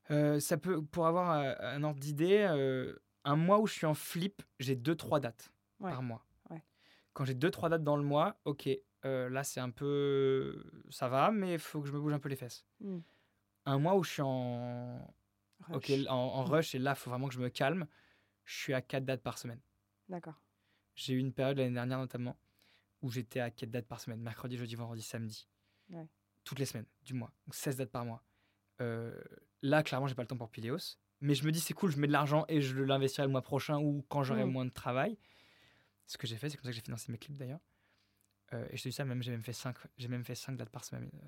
euh, ça peut, pour avoir euh, un ordre d'idée, euh, un mois où je suis en flip, j'ai 2-3 dates Ouais, par mois. ouais. Quand j'ai 2-3 dates dans le mois, ok, euh, là c'est un peu. Ça va, mais il faut que je me bouge un peu les fesses. Hmm. Un mois où je suis en, Rush. en, en rush et là il faut vraiment que je me calme, je suis à 4 dates par semaine. D'accord. J'ai eu une période l'année dernière notamment où j'étais à 4 dates par semaine, mercredi, jeudi, vendredi, samedi. Ouais. Toutes les semaines du mois, donc 16 dates par mois. Euh, là, clairement, j'ai pas le temps pour Pileos. Mais je me dis, c'est cool, je mets de l'argent et je l'investirai le mois prochain ou quand j'aurai Mm. moins de travail. Ce que j'ai fait, c'est comme ça que j'ai financé mes clips d'ailleurs. Euh, et je te dis ça, même j'ai même fait 5 j'ai même fait cinq dates par semaine. euh,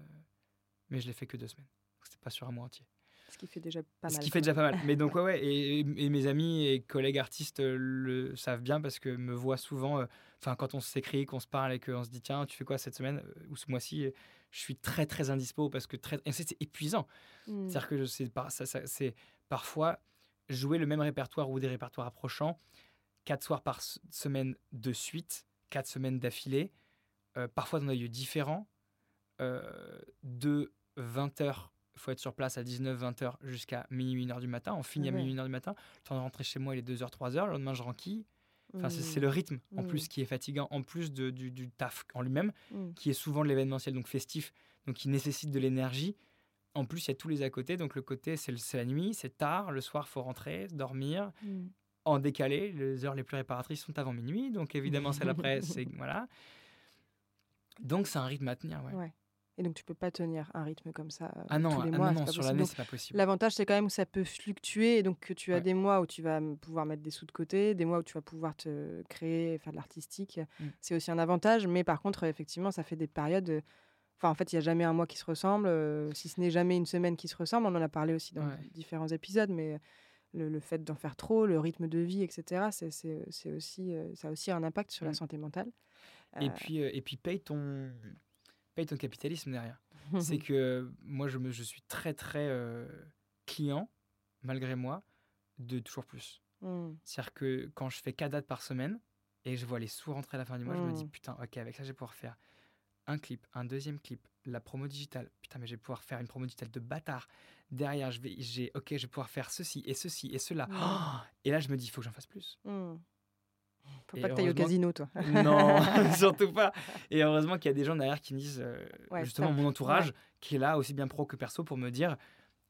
mais je l'ai fait que deux semaines. C'était pas sur un mois entier. Ce qui fait déjà pas Ce mal. qui quand fait déjà pas mal. Mais donc, <laughs> ouais, ouais. Et, et mes amis et collègues artistes euh, le savent bien parce que me voient souvent. euh, Enfin, quand on s'écrit, qu'on se parle et qu'on se dit, tiens, tu fais quoi cette semaine? ou ce mois-ci Je suis très, très indispo parce que très. C'est épuisant. Mm. C'est-à-dire que ça, ça- c'est parfois jouer le même répertoire ou des répertoires approchants, quatre soirs par semaine de suite, quatre semaines d'affilée, euh, parfois dans des lieux différents, euh, de 20h, il faut être sur place à 19-20h jusqu'à minuit, 1h du matin. On finit à minuit, 1h du matin. Le temps de rentrer chez moi, il est 2h, 3h. Le lendemain, je renquille. Enfin, c'est- Mm. le rythme, en Mm. plus, qui est fatigant, en plus de- du, du taf en lui-même Mm. qui est souvent de l'événementiel, donc festif, donc qui nécessite de l'énergie. En plus, il y a tous les à côté. Donc, le côté, c'est la nuit, c'est tard, le soir, faut rentrer, dormir. Mm. En décalé, les heures les plus réparatrices sont avant minuit. Donc, évidemment, celle après, <laughs> c'est. Voilà. Donc, c'est un rythme à tenir. Ouais. Ouais. Et donc tu peux pas tenir un rythme comme ça euh, Ah non, tous les ah mois. non, non, sur l'année, c'est pas possible. L'avantage, c'est quand même que ça peut fluctuer et donc que tu as Ouais. des mois où tu vas pouvoir mettre des sous de côté, des mois où tu vas pouvoir te créer, faire de l'artistique. Mm. C'est aussi un avantage, mais par contre, effectivement, ça fait des périodes. euh, Enfin, en fait, il n'y a jamais un mois qui se ressemble, euh, si ce n'est jamais une semaine qui se ressemble. On en a parlé aussi dans Ouais. différents épisodes, mais le, le fait d'en faire trop, le rythme de vie, etc., c'est- c'est c'est aussi, euh, ça a aussi un impact sur la Mm. santé mentale. Et Euh, puis, euh, et puis paye, ton, paye ton capitalisme derrière. <laughs> c'est que moi, je, me, je suis très, très euh, client, malgré moi, de toujours plus. Mm. C'est-à-dire que quand je fais 4 dates par semaine et je vois les sous rentrer à la fin du mois, je me dis Mm. putain, ok, avec ça, je vais pouvoir faire un clip, un deuxième clip, la promo digitale. Putain, mais je vais pouvoir faire une promo digitale de bâtard. Derrière, je vais, j'ai, ok, je vais pouvoir faire ceci et ceci et cela. Mm. Oh et là, je me dis, il faut que j'en fasse plus. Faut Et pas que tu ailles au casino, toi. non, <laughs> <laughs> surtout pas. Et heureusement qu'il y a des gens derrière qui me disent, euh, Ouais, justement, mon entourage, qui est là, aussi bien pro que perso, pour me dire,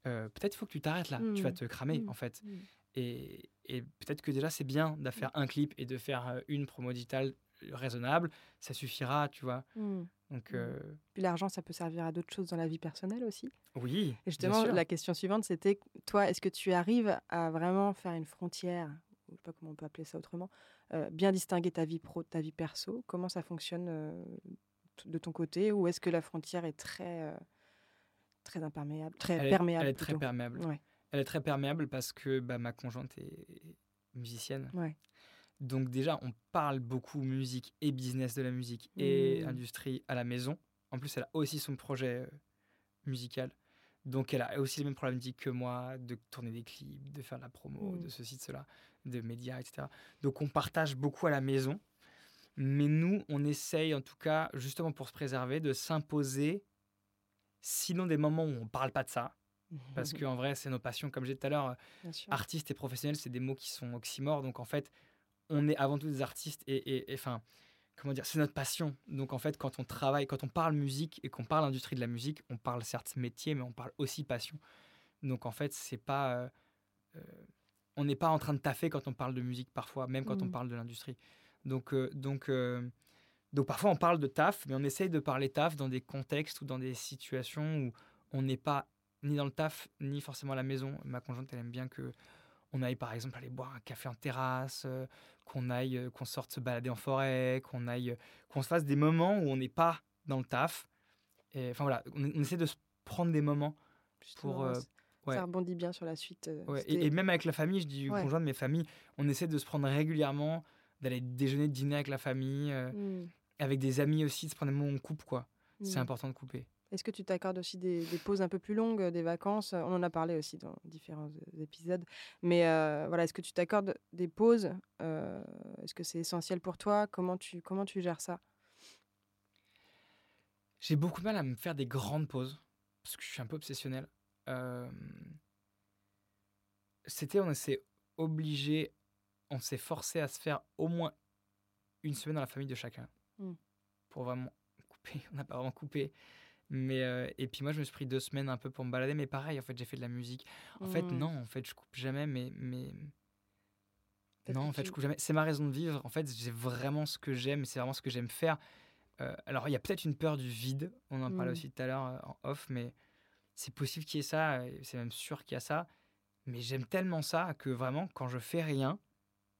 euh, peut-être il faut que tu t'arrêtes là, tu vas Mm. te cramer, Mm. en fait. Mm. Et, et peut-être que déjà, c'est bien de faire un clip et de faire euh, une promo digitale raisonnable. Ça suffira, tu vois. Donc, euh, Puis l'argent, ça peut servir à d'autres choses dans la vie personnelle aussi. oui. Et justement, la question suivante, c'était toi, est-ce que tu arrives à vraiment faire une frontière, je sais pas comment on peut appeler ça autrement, euh, bien distinguer ta vie pro ta vie perso Comment ça fonctionne euh, de ton côté Ou est-ce que la frontière est très, euh, très imperméable, très Elle est, perméable elle est très perméable. Ouais. Elle est très perméable parce que bah, ma conjointe est musicienne. Ouais. Donc déjà, on parle beaucoup musique et business de la musique et Mm. industrie à la maison. En plus, elle a aussi son projet musical. Donc elle a aussi les mêmes problématiques que moi de tourner des clips, de faire de la promo, de ceci, de cela, de médias, etc. Donc on partage beaucoup à la maison. Mais nous, on essaye en tout cas, justement pour se préserver, de s'imposer, sinon des moments où on parle pas de ça. Parce qu'en vrai, c'est nos passions, comme j'ai dit tout à l'heure, sûr. artiste et professionnel, c'est des mots qui sont oxymores. Donc en fait, on est avant tout des artistes et, et- et, enfin, comment dire, c'est notre passion. Donc en fait, quand on travaille, quand on parle musique et qu'on parle industrie de la musique, on parle certes métier, mais on parle aussi passion. Donc en fait, c'est pas, euh, euh, on n'est pas en train de taffer quand on parle de musique parfois, même quand on Mm. parle de l'industrie. Donc euh, donc donc parfois on parle de taf, mais on essaye de parler taf dans des contextes ou dans des situations où on n'est pas ni dans le taf, ni forcément à la maison. Ma conjointe, elle aime bien que on aille par exemple aller boire un café en terrasse, euh, qu'on aille, euh, qu'on sorte se balader en forêt, qu'on aille, euh, qu'on se fasse des moments où on n'est pas dans le taf. Et, enfin voilà, on, on essaie de se prendre des moments Justement, pour, ouais. Ça rebondit bien sur la suite. Ouais, et, et même avec la famille, je dis Ouais. conjoint de mes familles, on essaie de se prendre régulièrement, d'aller déjeuner, dîner avec la famille, euh, Mm, avec des amis aussi, de se prendre des moments où on coupe quoi. C'est mm. important de couper. Est-ce que tu t'accordes aussi des, des pauses un peu plus longues, des vacances? On en a parlé aussi dans différents euh, épisodes. Mais euh, voilà, est-ce que tu t'accordes des pauses Euh, Est-ce que c'est essentiel pour toi? Comment tu, comment tu gères ça? J'ai beaucoup de mal à me faire des grandes pauses parce que je suis un peu obsessionnel. Euh, C'était, on s'est obligé, on s'est forcé à se faire au moins une semaine dans la famille de chacun Mm. pour vraiment couper. <laughs> On n'a pas vraiment coupé. Mais euh, et puis moi, je me suis pris deux semaines un peu pour me balader. Mais pareil, en fait, j'ai fait de la musique. En fait, Mm. non, en fait, je coupe jamais. Mais, mais non, en fait, je coupe jamais. C'est ma raison de vivre. En fait, j'ai vraiment ce que j'aime. C'est vraiment ce que j'aime faire. Euh, alors, il y a peut-être une peur du vide. On en parlait Mm. aussi tout à l'heure euh, en off, mais c'est possible qu'il y ait ça, c'est même sûr qu'il y a ça. Mais j'aime tellement ça que vraiment, quand je fais rien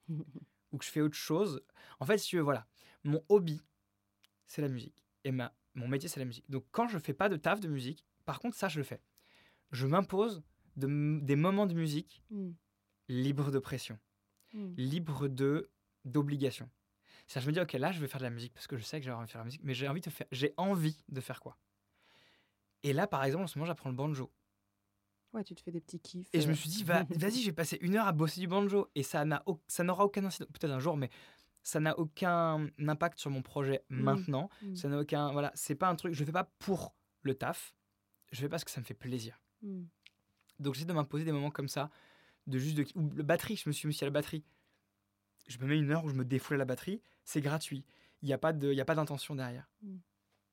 <laughs> ou que je fais autre chose, en fait, si tu veux, voilà, mon hobby, c'est la musique. Et ma, mon métier, c'est la musique. Donc, quand je fais pas de taf de musique, par contre, ça, je le fais. Je m'impose des moments de musique mmh. libres de pression, mmh. libres de d'obligation. Ça, je me dis, ok, là, je vais faire de la musique parce que je sais que j'ai envie de faire de la musique, mais j'ai envie de faire, j'ai envie de faire quoi? Et là, par exemple, en ce moment, j'apprends le banjo. Ouais, tu te fais des petits kiffs. Et je me euh. suis dit, va, <laughs> vas-y, je vais passer une heure à bosser du banjo. Et ça n'a ça n'aura aucun incident, peut-être un jour, mais ça n'a aucun impact sur mon projet mmh. maintenant. Mmh. Ça n'a aucun, voilà, c'est pas un truc, je le fais pas pour le taf. Je fais parce que ça me fait plaisir. Mmh. Donc j'essaie de m'imposer des moments comme ça, de juste de, ou batterie, je me suis mis à la batterie. Je me mets une heure où je me défoule à la batterie, c'est gratuit. Il n'y a pas de, il y a pas d'intention derrière.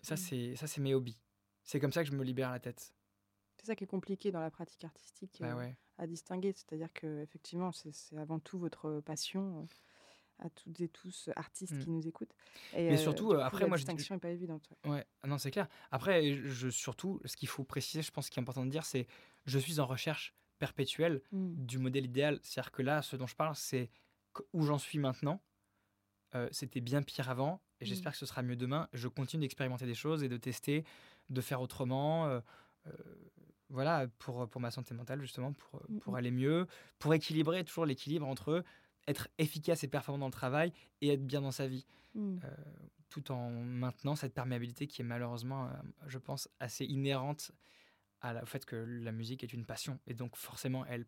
Ça c'est, ça c'est mes hobbies. C'est comme ça que je me libère la tête. C'est ça qui est compliqué dans la pratique artistique bah euh, à distinguer. C'est-à-dire que effectivement, c'est avant tout votre passion euh, à toutes et tous artistes qui mmh. nous écoutent. Et Mais surtout, après, la moi, distinction n'est pas évidente. Ouais, ah non, c'est clair. Après, je, surtout, ce qu'il faut préciser, je pense, qui est important de dire, c'est je suis en recherche perpétuelle mmh. du modèle idéal. C'est-à-dire que là, ce dont je parle, c'est où j'en suis maintenant. Euh, c'était bien pire avant, et mmh. j'espère que ce sera mieux demain. Je continue d'expérimenter des choses et de tester, de faire autrement voilà, pour, pour ma santé mentale, justement, pour, pour aller mieux, pour équilibrer toujours l'équilibre entre être efficace et performant dans le travail et être bien dans sa vie. Mmh. Euh, tout en maintenant cette perméabilité qui est malheureusement, euh, je pense, assez inhérente à au fait que la musique est une passion et donc forcément elle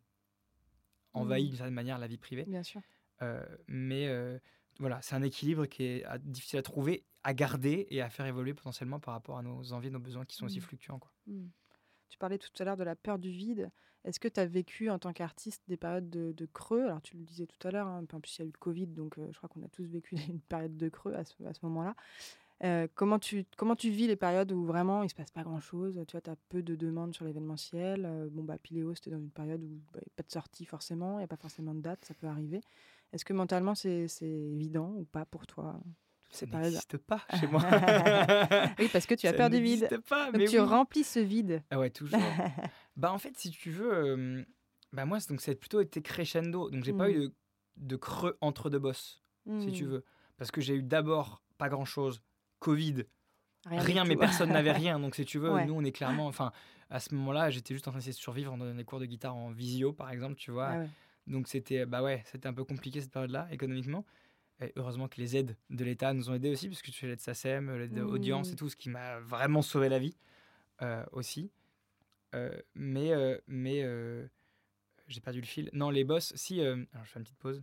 envahit mmh. d'une certaine manière la vie privée. Bien sûr. Euh, mais voilà, c'est un équilibre qui est difficile à trouver, à garder et à faire évoluer potentiellement par rapport à nos envies, nos besoins qui sont aussi fluctuants. Quoi. Tu parlais tout à l'heure de la peur du vide. Est-ce que tu as vécu en tant qu'artiste des périodes de, creux? Alors, tu le disais tout à l'heure, hein, en plus, il y a eu le Covid, donc euh, je crois qu'on a tous vécu <laughs> une période de creux à ce, moment-là. Euh, comment, tu, comment tu vis les périodes où vraiment il se passe pas grand-chose? Tu vois, tu as peu de demandes sur l'événementiel. Euh, bon, bah, Piléo, c'était dans une période où bah, pas de sortie forcément, il n'y a pas forcément de date, ça peut arriver. Est-ce que mentalement, c'est évident ou pas pour toi? Ça n'existe pas chez moi. <laughs> oui, parce que tu as peur du vide. Pas, mais tu remplis ce vide. Ah ouais, toujours. <laughs> bah en fait, si tu veux, bah moi, donc ça a plutôt été crescendo. Donc j'ai pas eu mmh. de, creux entre deux bosses, si tu mmh. veux, parce que j'ai eu d'abord pas grand chose, Covid, rien, mais personne n'avait <laughs> rien. Donc si tu veux, nous on est clairement, enfin à ce moment-là, j'étais juste en train d'essayer de survivre en donnant des cours de guitare en visio, par exemple, tu vois. Ah donc c'était, bah ouais, c'était un peu compliqué cette période-là économiquement heureusement que les aides de l'État nous ont aidés aussi, parce que tu fais l'aide SACEM, l'aide audience et mmh. tout, ce qui m'a vraiment sauvé la vie euh, aussi. Euh, mais euh, mais j'ai perdu le fil. Non, les boss, si. alors, je fais une petite pause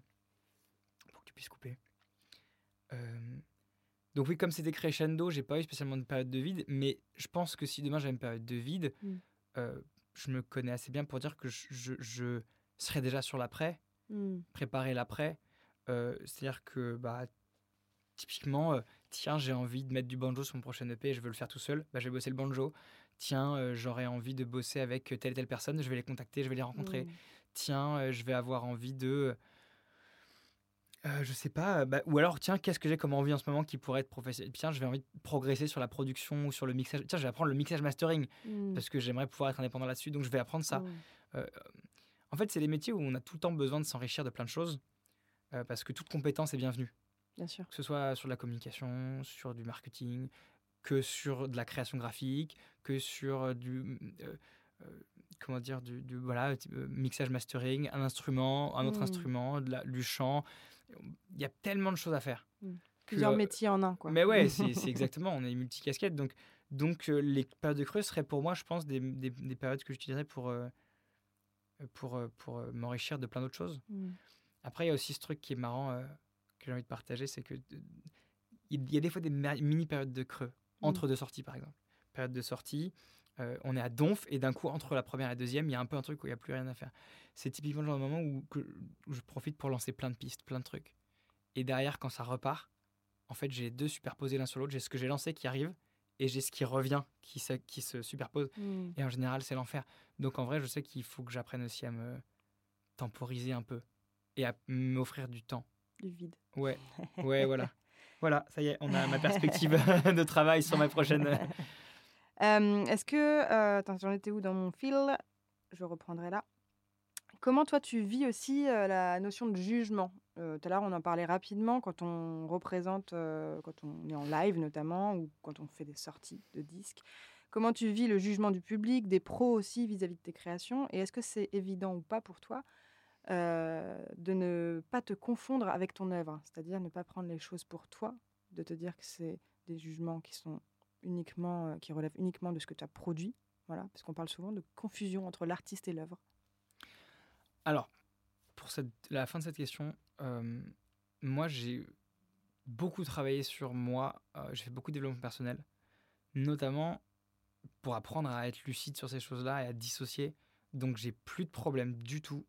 pour que tu puisses couper. donc, oui, comme c'était crescendo, j'ai pas eu spécialement de période de vide, mais je pense que si demain j'avais une période de vide, mmh. je me connais assez bien pour dire que je, je, je serais déjà sur l'après, mmh. préparer l'après euh, c'est-à-dire que, bah, typiquement, euh, tiens, j'ai envie de mettre du banjo sur mon prochain EP, je veux le faire tout seul, bah, je vais bosser le banjo. Tiens, euh, j'aurais envie de bosser avec telle et telle personne, je vais les contacter, je vais les rencontrer. Mmh. Tiens, je vais avoir envie de. je sais pas, bah, ou alors tiens, qu'est-ce que j'ai comme envie en ce moment qui pourrait être professionnel Tiens, je vais envie de progresser sur la production ou sur le mixage. Tiens, je vais apprendre le mixage mastering mmh. parce que j'aimerais pouvoir être indépendant là-dessus, donc je vais apprendre ça. Mmh. en fait, c'est des métiers où on a tout le temps besoin de s'enrichir de plein de choses. Euh, parce que toute compétence est bienvenue. Bien sûr. Que ce soit sur la communication, sur du marketing, que sur de la création graphique, que sur euh, du euh, comment dire du, voilà mixage mastering, un instrument, un autre mmh. instrument, de la, du chant. Il y a tellement de choses à faire. Mmh. Plusieurs métiers en un quoi. Mais ouais, c'est <laughs> exactement. On est multicasquette donc donc les périodes de creux seraient pour moi, je pense, des, des, des périodes que j'utiliserais pour pour pour m'enrichir de plein d'autres choses. Mmh. Après, il y a aussi ce truc qui est marrant euh, que j'ai envie de partager, c'est que il y a des fois des mini périodes de creux mmh. entre deux sorties, par exemple. Période de sortie, euh, on est à Donf et d'un coup entre la première et la deuxième, il y a un peu un truc où il n'y a plus rien à faire. C'est typiquement le genre de moment où, je profite pour lancer plein de pistes, plein de trucs. Et derrière, quand ça repart, en fait, j'ai deux superposés l'un sur l'autre. J'ai ce que j'ai lancé qui arrive et j'ai ce qui revient qui se, qui se superpose. Mmh. Et en général, c'est l'enfer. Donc en vrai, je sais qu'il faut que j'apprenne aussi à me temporiser un peu et à m'offrir du temps. Du vide. Ouais, ouais, voilà. <laughs> Voilà, ça y est, on a ma perspective <laughs> de travail sur ma prochaine. <laughs> Euh, Est-ce que... euh, attends, j'en étais où dans mon fil? Je reprendrai là. Comment toi tu vis aussi euh, la notion de jugement? Tout à l'heure on en parlait rapidement quand on représente, quand on est en live notamment, ou quand on fait des sorties de disques. Comment tu vis le jugement du public, des pros aussi vis-à-vis de tes créations? Et est-ce que c'est évident ou pas pour toi euh, de ne pas te confondre avec ton œuvre C'est-à-dire ne pas prendre les choses pour toi, de te dire que c'est des jugements qui sont uniquement, euh, qui relèvent uniquement de ce que tu as produit. Voilà, parce qu'on parle souvent de confusion entre l'artiste et l'œuvre. Alors, pour cette- la fin de cette question, euh, moi j'ai beaucoup travaillé sur moi, j'ai fait beaucoup de développement personnel, notamment pour apprendre à être lucide sur ces choses-là et à dissocier. Donc j'ai plus de problème du tout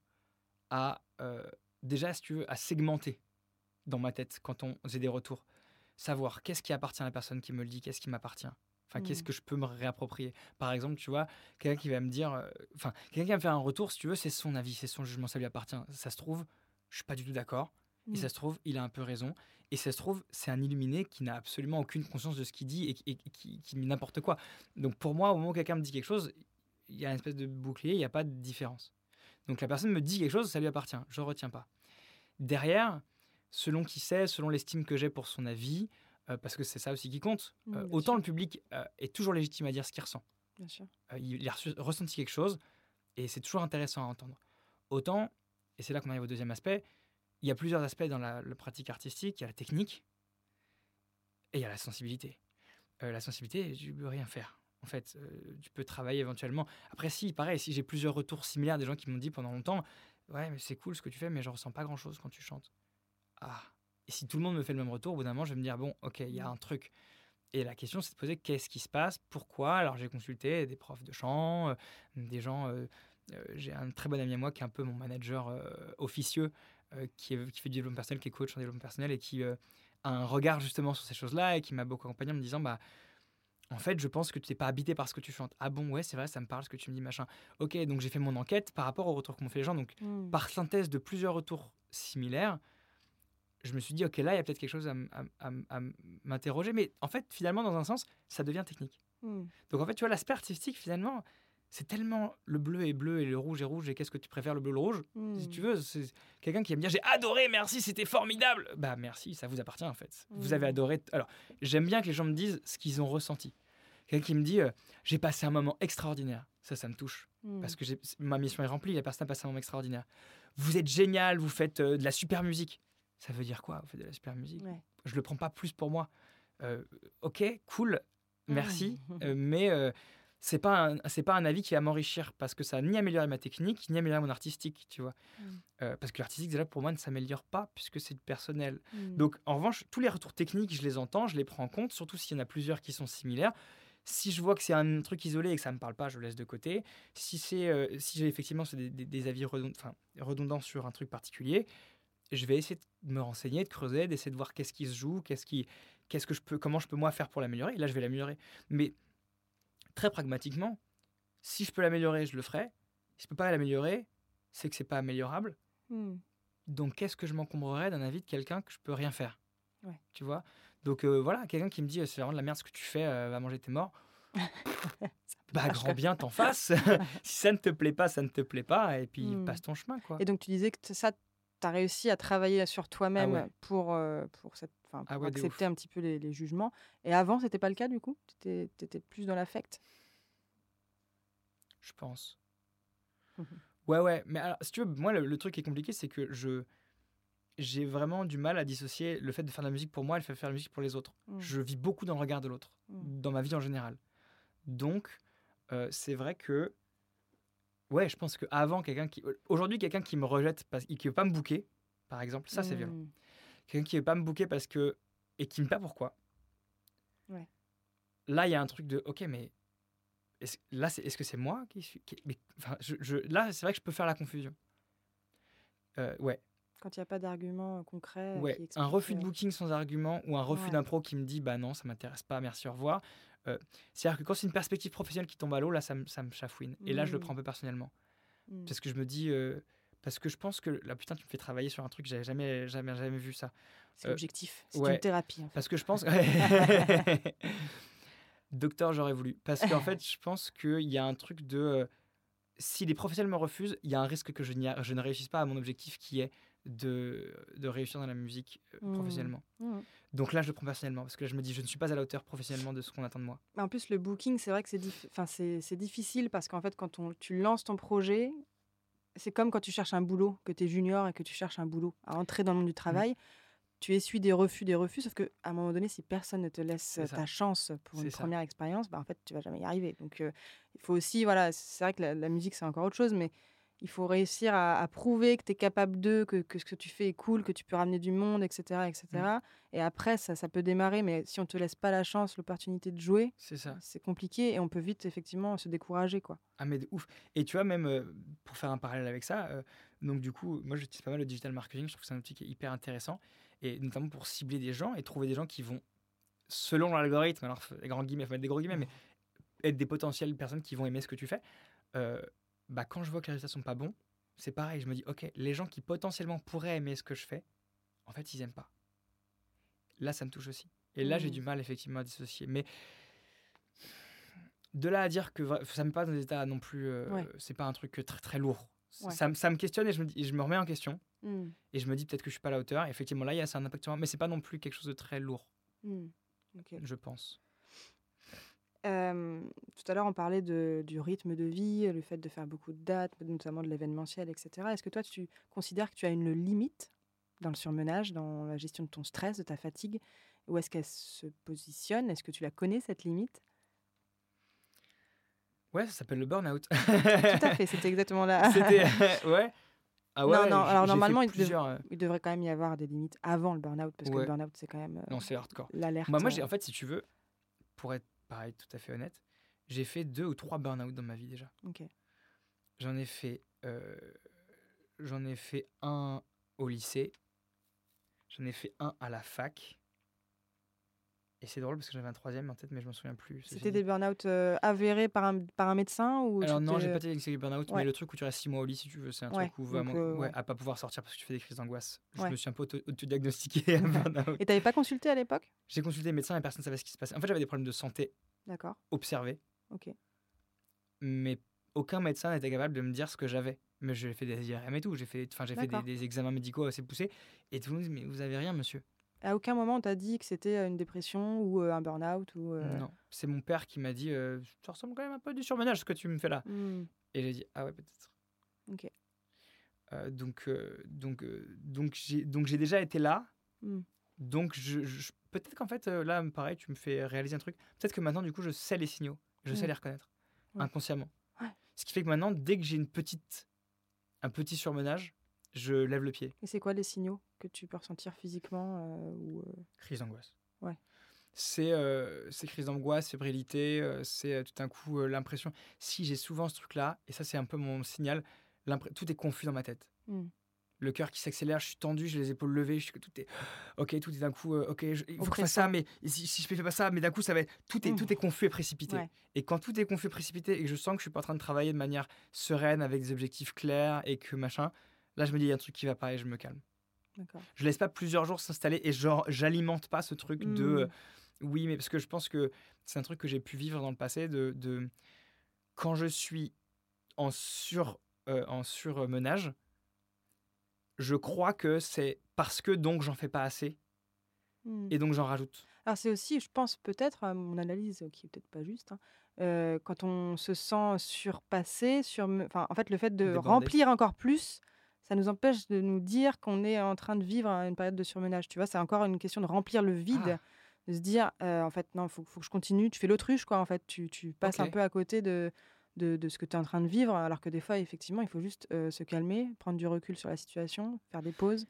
à, euh, déjà si tu veux, à segmenter dans ma tête quand on j'ai des retours. Savoir qu'est-ce qui appartient à la personne qui me le dit, qu'est-ce qui m'appartient. Enfin, qu'est-ce Mm. que je peux me réapproprier. Par exemple, tu vois, quelqu'un qui va me dire, euh, enfin, quelqu'un qui va me faire un retour, si tu veux, c'est son avis, c'est son jugement, ça lui appartient. Ça se trouve, je suis pas du tout d'accord. Et ça se trouve, il a un peu raison. Et ça se trouve, c'est un illuminé qui n'a absolument aucune conscience de ce qu'il dit et, qui- et qui, qui dit n'importe quoi. Donc pour moi, au moment où quelqu'un me dit quelque chose, il y a une espèce de bouclier, il n'y a pas de différence. Donc la personne me dit quelque chose, ça lui appartient. Je ne retiens pas. Derrière, selon qui c'est, selon l'estime que j'ai pour son avis, euh, parce que c'est ça aussi qui compte, euh, autant sûr. le public euh, est toujours légitime à dire ce qu'il ressent. Bien sûr. Il, a reçu- ressenti quelque chose et c'est toujours intéressant à entendre. Autant, et c'est là qu'on arrive au deuxième aspect, il y a plusieurs aspects dans la, la pratique artistique. Il y a la technique et il y a la sensibilité. La sensibilité, tu peux rien faire. En fait, euh, tu peux travailler éventuellement. Après, si, pareil, si j'ai plusieurs retours similaires des gens qui m'ont dit pendant longtemps, ouais, mais c'est cool ce que tu fais, mais je ressens pas grand chose quand tu chantes. Ah. Et si tout le monde me fait le même retour, au bout d'un moment, je vais me dire, bon, ok, il y a un truc. Et la question, c'est de poser qu'est-ce qui se passe, pourquoi? Alors, j'ai consulté des profs de chant, euh, des gens. euh, j'ai un très bon ami à moi qui est un peu mon manager officieux, qui, est- qui fait du développement personnel, qui est coach en développement personnel et qui a un regard justement sur ces choses-là et qui m'a beaucoup accompagné en me disant bah en fait je pense que tu n'es pas habité par ce que tu chantes. Ah bon ouais c'est vrai ça me parle ce que tu me dis machin. Ok donc j'ai fait mon enquête par rapport aux retours qu'ont fait les gens donc Mm. par synthèse de plusieurs retours similaires je me suis dit ok là il y a peut-être quelque chose à, m'interroger mais en fait finalement dans un sens ça devient technique. Mm. Donc en fait, tu vois, l'aspect artistique, finalement, c'est tellement le bleu est bleu et le rouge est rouge et qu'est-ce que tu préfères, le bleu ou le rouge? Si Mm. tu veux, c'est quelqu'un qui va me dire j'ai adoré, merci, c'était formidable. Bah merci, ça vous appartient en fait. Vous avez Mm. adoré. Alors, j'aime bien que les gens me disent ce qu'ils ont ressenti. Quelqu'un qui me dit euh, j'ai passé un moment extraordinaire. Ça, ça me touche Mm. parce que ma mission est remplie, la personne a passé un moment extraordinaire. Vous êtes génial, vous faites euh, de la super musique. Ça veut dire quoi Vous faites de la super musique? Ouais. Je le prends pas plus pour moi. Euh, ok, cool, merci, <laughs> mais c'est pas un, c'est pas un avis qui va m'enrichir parce que ça a ni amélioré ma technique ni amélioré mon artistique, tu vois. Mm. Euh, parce que l'artistique déjà pour moi ne s'améliore pas puisque c'est du personnel. Mm. Donc en revanche, tous les retours techniques, je les entends, je les prends en compte, surtout s'il y en a plusieurs qui sont similaires. Si je vois que c'est un truc isolé et que ça me parle pas, je le laisse de côté. Si c'est, euh, si j'ai effectivement des, des- des avis redond- redondants sur un truc particulier, je vais essayer de me renseigner, de creuser, d'essayer de voir qu'est-ce qui se joue, qu'est-ce qui, qu'est-ce que je peux, comment je peux moi faire pour l'améliorer. Et là, je vais l'améliorer. Mais très pragmatiquement, si je peux l'améliorer, je le ferai. Si je peux pas l'améliorer, c'est que c'est pas améliorable. Mm. Donc, qu'est-ce que je m'encombrerais d'un avis de quelqu'un que je peux rien faire? Ouais. Tu vois? Donc, euh, voilà, quelqu'un qui me dit euh, c'est vraiment de la merde ce que tu fais, euh, va manger tes morts. <laughs> bah, grand bien t'en fasses. <laughs> si ça ne te plaît pas, ça ne te plaît pas. Et puis, Hmm. passe ton chemin, quoi. Et donc tu disais que ça, tu as réussi à travailler sur toi-même Ah ouais. pour, euh, pour, cette, Ah pour ouais, accepter un petit peu les, les jugements. Et avant, c'était pas le cas du coup? Tu étais, plus dans l'affect? Je pense. Mhm. Ouais, ouais. Mais alors, si tu veux, moi, le, le truc qui est compliqué, c'est que je j'ai vraiment du mal à dissocier le fait de faire de la musique pour moi et le fait de faire de la musique pour les autres. Mm. Je vis beaucoup dans le regard de l'autre, Mm. dans ma vie en général. Donc, euh, c'est vrai que, ouais, je pense qu'avant, quelqu'un qui. Aujourd'hui, quelqu'un qui me rejette parce qu'il ne veut pas me bouquer, par exemple, ça, c'est violent. Mm. Quelqu'un qui ne veut pas me bouquer parce que. et qui me pas pourquoi? Ouais. Là, il y a un truc de, ok, mais. Est-ce, là, c'est, est-ce que c'est moi qui suis. qui- mais, enfin, je, je- là, c'est vrai que je peux faire la confusion. Euh, ouais. Quand il n'y a pas d'argument concret. euh, Ouais, qui un refus de euh, booking sans argument ou un refus Ouais. d'un pro qui me dit bah non, ça m'intéresse pas, merci, au revoir. Euh, C'est-à-dire que quand c'est une perspective professionnelle qui tombe à l'eau, là, ça, me- ça me chafouine. Et là, je le Mm. prends un peu personnellement. mm. Parce que je me dis. euh, parce que je pense que la putain, tu me fais travailler sur un truc, j'avais jamais, jamais, jamais vu ça. C'est euh, objectif. C'est ouais. une thérapie. en fait. Parce que je pense. <laughs> <laughs> Docteur, j'aurais voulu. Parce qu'en fait, je pense qu'il y a un truc de. euh, si les professionnels me refusent, il y a un risque que je, a- je ne réussisse pas à mon objectif qui est de, de réussir dans la musique Mmh. professionnellement. Mmh. Donc là, je le prends personnellement. Parce que là, je me dis, je ne suis pas à la hauteur professionnellement de ce qu'on attend de moi. En plus, le booking, c'est vrai que c'est dif- enfin, difficile parce qu'en fait, quand on, tu lances ton projet, c'est comme quand tu cherches un boulot, que tu es junior et que tu cherches un boulot à entrer dans le monde du travail. Tu essuies des refus, des refus, sauf qu'à un moment donné, si personne ne te laisse ta chance pour une ça. première expérience, bah, en fait, tu vas jamais y arriver. Donc, euh, il faut aussi, voilà, c'est vrai que la, la musique, c'est encore autre chose, mais il faut réussir à, à prouver que tu es capable d'eux, que, que ce que tu fais est cool, que tu peux ramener du monde, etc. etc. Mmh. Et après, ça, ça peut démarrer, mais si on te laisse pas la chance, l'opportunité de jouer, C'est compliqué et on peut vite effectivement se décourager quoi. Ah mais de ouf. Et tu vois même euh, pour faire un parallèle avec ça, euh, donc du coup moi j'utilise pas mal le digital marketing, je trouve que c'est un outil qui est hyper intéressant et notamment pour cibler des gens et trouver des gens qui vont selon l'algorithme, alors les grands guillemets, faut mettre des gros guillemets, mais être des potentielles personnes qui vont aimer ce que tu fais. euh, bah quand je vois que les résultats sont pas bons, c'est pareil, je me dis ok les gens qui potentiellement pourraient aimer ce que je fais, en fait ils aiment pas. Là ça me touche aussi. Et là j'ai Mhm. du mal effectivement à dissocier, mais de là à dire que ça me met pas dans des états non plus. euh, Ouais. C'est pas un truc que très très lourd. Ouais. Ça, me- ça me questionne et je me, dis- je me remets en question. Mm, Et je me dis peut-être que je suis pas à la hauteur. Et effectivement, là, il y a un impact sur moi. Mais c'est pas non plus quelque chose de très lourd, mm. Ok. je pense. Euh, tout à l'heure on parlait de, du rythme de vie, le fait de faire beaucoup de dates, notamment de l'événementiel, etc. Est-ce que toi tu considères que tu as une limite dans le surmenage, dans la gestion de ton stress, de ta fatigue? Où est-ce qu'elle se positionne? Est-ce que tu la connais cette limite? Ouais, ça s'appelle le burn-out. Tout à fait, c'était exactement là. <laughs> C'était. <laughs> ouais. Ah ouais, Non, non, alors normalement, il dev- plusieurs. euh, Il devrait quand même y avoir des limites avant le burn-out, parce que le burn-out c'est quand même euh, Non, c'est hardcore. l'alerte. Moi, moi euh, en fait, si tu veux, pour être pareil, tout à fait honnête, j'ai fait deux ou trois burn-out dans ma vie déjà. J'en ai fait, euh, j'en ai fait un au lycée, j'en ai fait un à la fac. Et c'est drôle parce que j'avais un troisième en tête, mais je m'en souviens plus. C'était des burn-out euh, avérés par un, par un médecin ou Alors non, j'ai pas été lycée burn-out, ouais. mais le truc où tu restes six mois au lit, si tu veux, c'est un Ouais, truc où vraiment, euh, ouais, à pas pouvoir sortir parce que tu fais des crises d'angoisse. Je me suis un peu auto- auto-diagnostiqué un <laughs> burn-out. Et t'avais pas consulté à l'époque? J'ai consulté les médecins et personne ne savait ce qui se passait. En fait, j'avais des problèmes de santé D'accord. observés, Ok. mais aucun médecin n'était capable de me dire ce que j'avais. Mais j'ai fait des IRM et tout, j'ai fait, j'ai fait des, des examens médicaux assez poussés, et tout le monde me dit, mais vous avez rien, monsieur. À aucun moment on t'a dit que c'était une dépression ou un burn-out ou. Non, c'est mon père qui m'a dit, euh, ça ressemble quand même un peu du surmenage ce que tu me fais là. hmm, Et j'ai dit, ah ouais, peut-être. Ok. Euh, donc, euh, donc, donc j'ai, donc j'ai déjà été là. hmm. Donc, je, je- peut-être qu'en fait, là, pareil, tu me fais réaliser un truc. Peut-être que maintenant, du coup, je sais les signaux. Je sais les reconnaître Ouais. inconsciemment. Ouais. Ce qui fait que maintenant, dès que j'ai une petite, un petit surmenage, je lève le pied. Et c'est quoi les signaux? Que tu peux ressentir physiquement euh, ou euh, Crise d'angoisse. Ouais. C'est euh, c'est crise d'angoisse, fébrilité, c'est tout d'un coup l'impression. Si j'ai souvent ce truc-là, et ça, c'est un peu mon signal, tout est confus dans ma tête. hmm. le cœur qui s'accélère, je suis tendu, j'ai les épaules levées, je suis tout est <gasps> ok, tout est d'un coup euh, ok, je- il faut que je fasse ça, mais si, si je fais pas ça, mais d'un coup ça va être tout est Mm. tout est confus et précipité. Ouais. Et quand tout est confus et précipité et que je sens que je suis pas en train de travailler de manière sereine avec des objectifs clairs et que machin, là je me dis il y a un truc qui va pas et je me calme. Je laisse pas plusieurs jours s'installer et genre j'alimente pas ce truc de Hmm. euh, oui, mais parce que je pense que c'est un truc que j'ai pu vivre dans le passé de, de quand je suis en sur euh, en surmenage, je crois que c'est parce que donc j'en fais pas assez Hmm. et donc j'en rajoute. Alors c'est aussi, je pense peut-être, à mon analyse qui est peut-être pas juste, hein, euh, quand on se sent surpassé, sur, enfin en fait le fait de Débordé. remplir encore plus, ça nous empêche de nous dire qu'on est en train de vivre une période de surmenage. Tu vois, c'est encore une question de remplir le vide, Ah. de se dire euh, en fait non, il faut, faut que je continue. Tu fais l'autruche quoi, en fait, tu, tu passes un peu à côté de, de, de ce que tu es en train de vivre, alors que des fois effectivement il faut juste euh, se calmer, prendre du recul sur la situation, faire des pauses.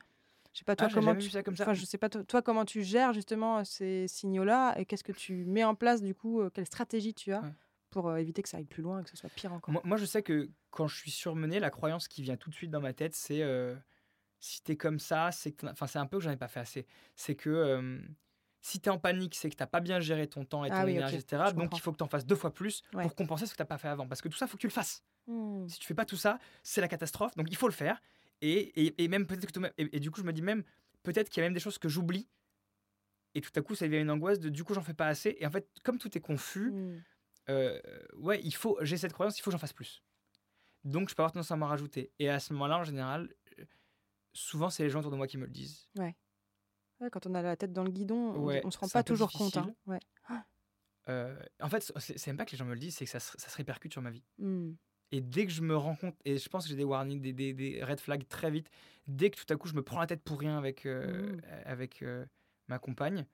Je sais pas toi Ah, comment tu ça comme ça. Enfin, je sais pas toi, toi, comment tu gères justement ces signaux-là et qu'est-ce que tu mets en place du coup, quelle stratégie tu as Ouais. Pour euh, éviter que ça aille plus loin et que ce soit pire encore. Moi, moi, je sais que quand je suis surmené, la croyance qui vient tout de suite dans ma tête, c'est euh, si t'es comme ça, c'est que enfin c'est un peu que j'en ai pas fait assez. C'est que euh, si t'es en panique, c'est que t'as pas bien géré ton temps et ton Ah oui, énergie, etc. je Donc comprends. il faut que t'en fasses deux fois plus Ouais. pour compenser ce que t'as pas fait avant. Parce que tout ça, faut que tu le fasses. Hmm. Si tu fais pas tout ça, c'est la catastrophe. Donc il faut le faire. Et, et, et même peut-être que et, et du coup, je me dis même peut-être qu'il y a même des choses que j'oublie Et tout à coup, ça devient une angoisse de du coup, j'en fais pas assez. Et en fait, comme tout est confus, Mm. Euh, ouais, il faut, j'ai cette croyance, il faut que j'en fasse plus. Donc, je peux avoir tendance à m'en rajouter. Et à ce moment-là, en général, euh, souvent, c'est les gens autour de moi qui me le disent. Ouais, quand on a la tête dans le guidon, on, Ouais, se rend pas toujours compte. hein. Ouais. Euh, en fait, c'est même pas que les gens me le disent, c'est que ça, se- ça se répercute sur ma vie. Mm. Et dès que je me rends compte, et je pense que j'ai des warnings, des, des, des red flags très vite, dès que tout à coup je me prends la tête pour rien avec, euh, Mhm. avec ma compagne,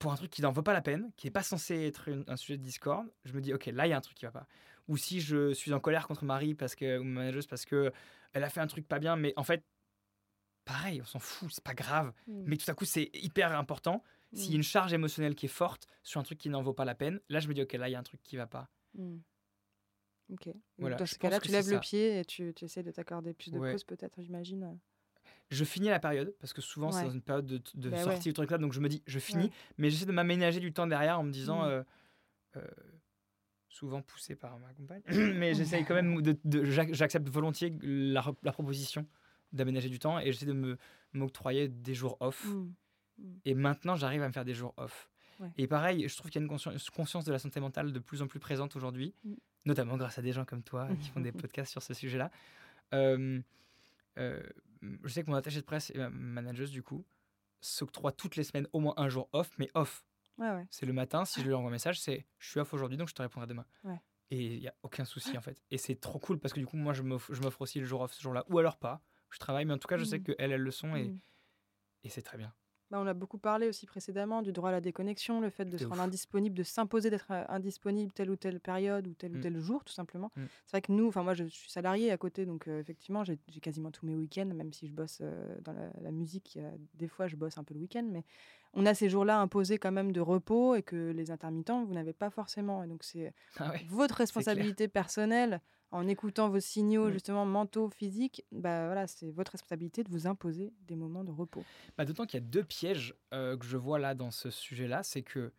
pour un truc qui n'en vaut pas la peine, qui n'est pas censé être une- un sujet de discorde, je me dis, ok, là il y a un truc qui va pas. Ou si je suis en colère contre Marie parce que, ou ma manageuse parce que elle a fait un truc pas bien, mais en fait, pareil, on s'en fout, c'est pas grave. Mm. Mais tout à coup, c'est hyper important. S'il y a Mm. une charge émotionnelle qui est forte sur un truc qui n'en vaut pas la peine, là je me dis, ok, là il y a un truc qui va pas. Mm. Ok. Voilà, dans ce cas-là, tu lèves le ça. pied et tu, tu essaies de t'accorder plus de Ouais. pauses, peut-être, j'imagine. Je finis la période parce que souvent c'est Ouais. dans une période de, de Bah ouais. sortie du truc là, donc je me dis je finis, Ouais. mais j'essaie de m'aménager du temps derrière en me disant, Mm. euh, euh, souvent poussé par ma compagne, <clears throat> mais j'essaye quand même de, de- j'ac- j'accepte volontiers la, proposition d'aménager du temps et j'essaie de me m'octroyer des jours off. Mm. Et maintenant j'arrive à me faire des jours off. Ouais. Et pareil, je trouve qu'il y a une consci- conscience de la santé mentale de plus en plus présente aujourd'hui, Mm. notamment grâce à des gens comme toi qui font des <laughs> podcasts sur ce sujet-là. Euh, euh, je sais que mon attaché de presse et ma manageuse, du coup, s'octroie toutes les semaines au moins un jour off, mais off. Ouais, ouais. C'est le matin, si je lui <laughs> envoie un message, c'est je suis off aujourd'hui, donc je te répondrai demain. Ouais. Et il n'y a aucun souci en <laughs> fait. Et c'est trop cool parce que du coup, moi, je m'offre aussi le jour off ce jour-là. Ou alors pas. Je travaille, mais en tout cas, je sais Mm. qu'elles, elles le sont et, Mm. et c'est très bien. Bah, on a beaucoup parlé aussi précédemment du droit à la déconnexion, le fait de se rendre indisponible, de s'imposer d'être euh, indisponible telle ou telle période ou tel ou Mm. tel jour, tout simplement. Mm. C'est vrai que nous, enfin moi je suis salarié à côté, donc euh, effectivement j'ai quasiment tous mes week-ends, même si je bosse euh, dans la, la musique, des fois je bosse un peu le week-end, mais on a ces jours-là imposés quand même de repos et que les intermittents, vous n'avez pas forcément. Et donc c'est <laughs> Ah ouais. votre responsabilité personnelle en écoutant vos signaux Mm. justement mentaux, physiques, bah voilà, c'est votre responsabilité de vous imposer des moments de repos. Bah, D'autant qu'il y a deux pièges euh, que je vois là dans ce sujet-là. C'est que,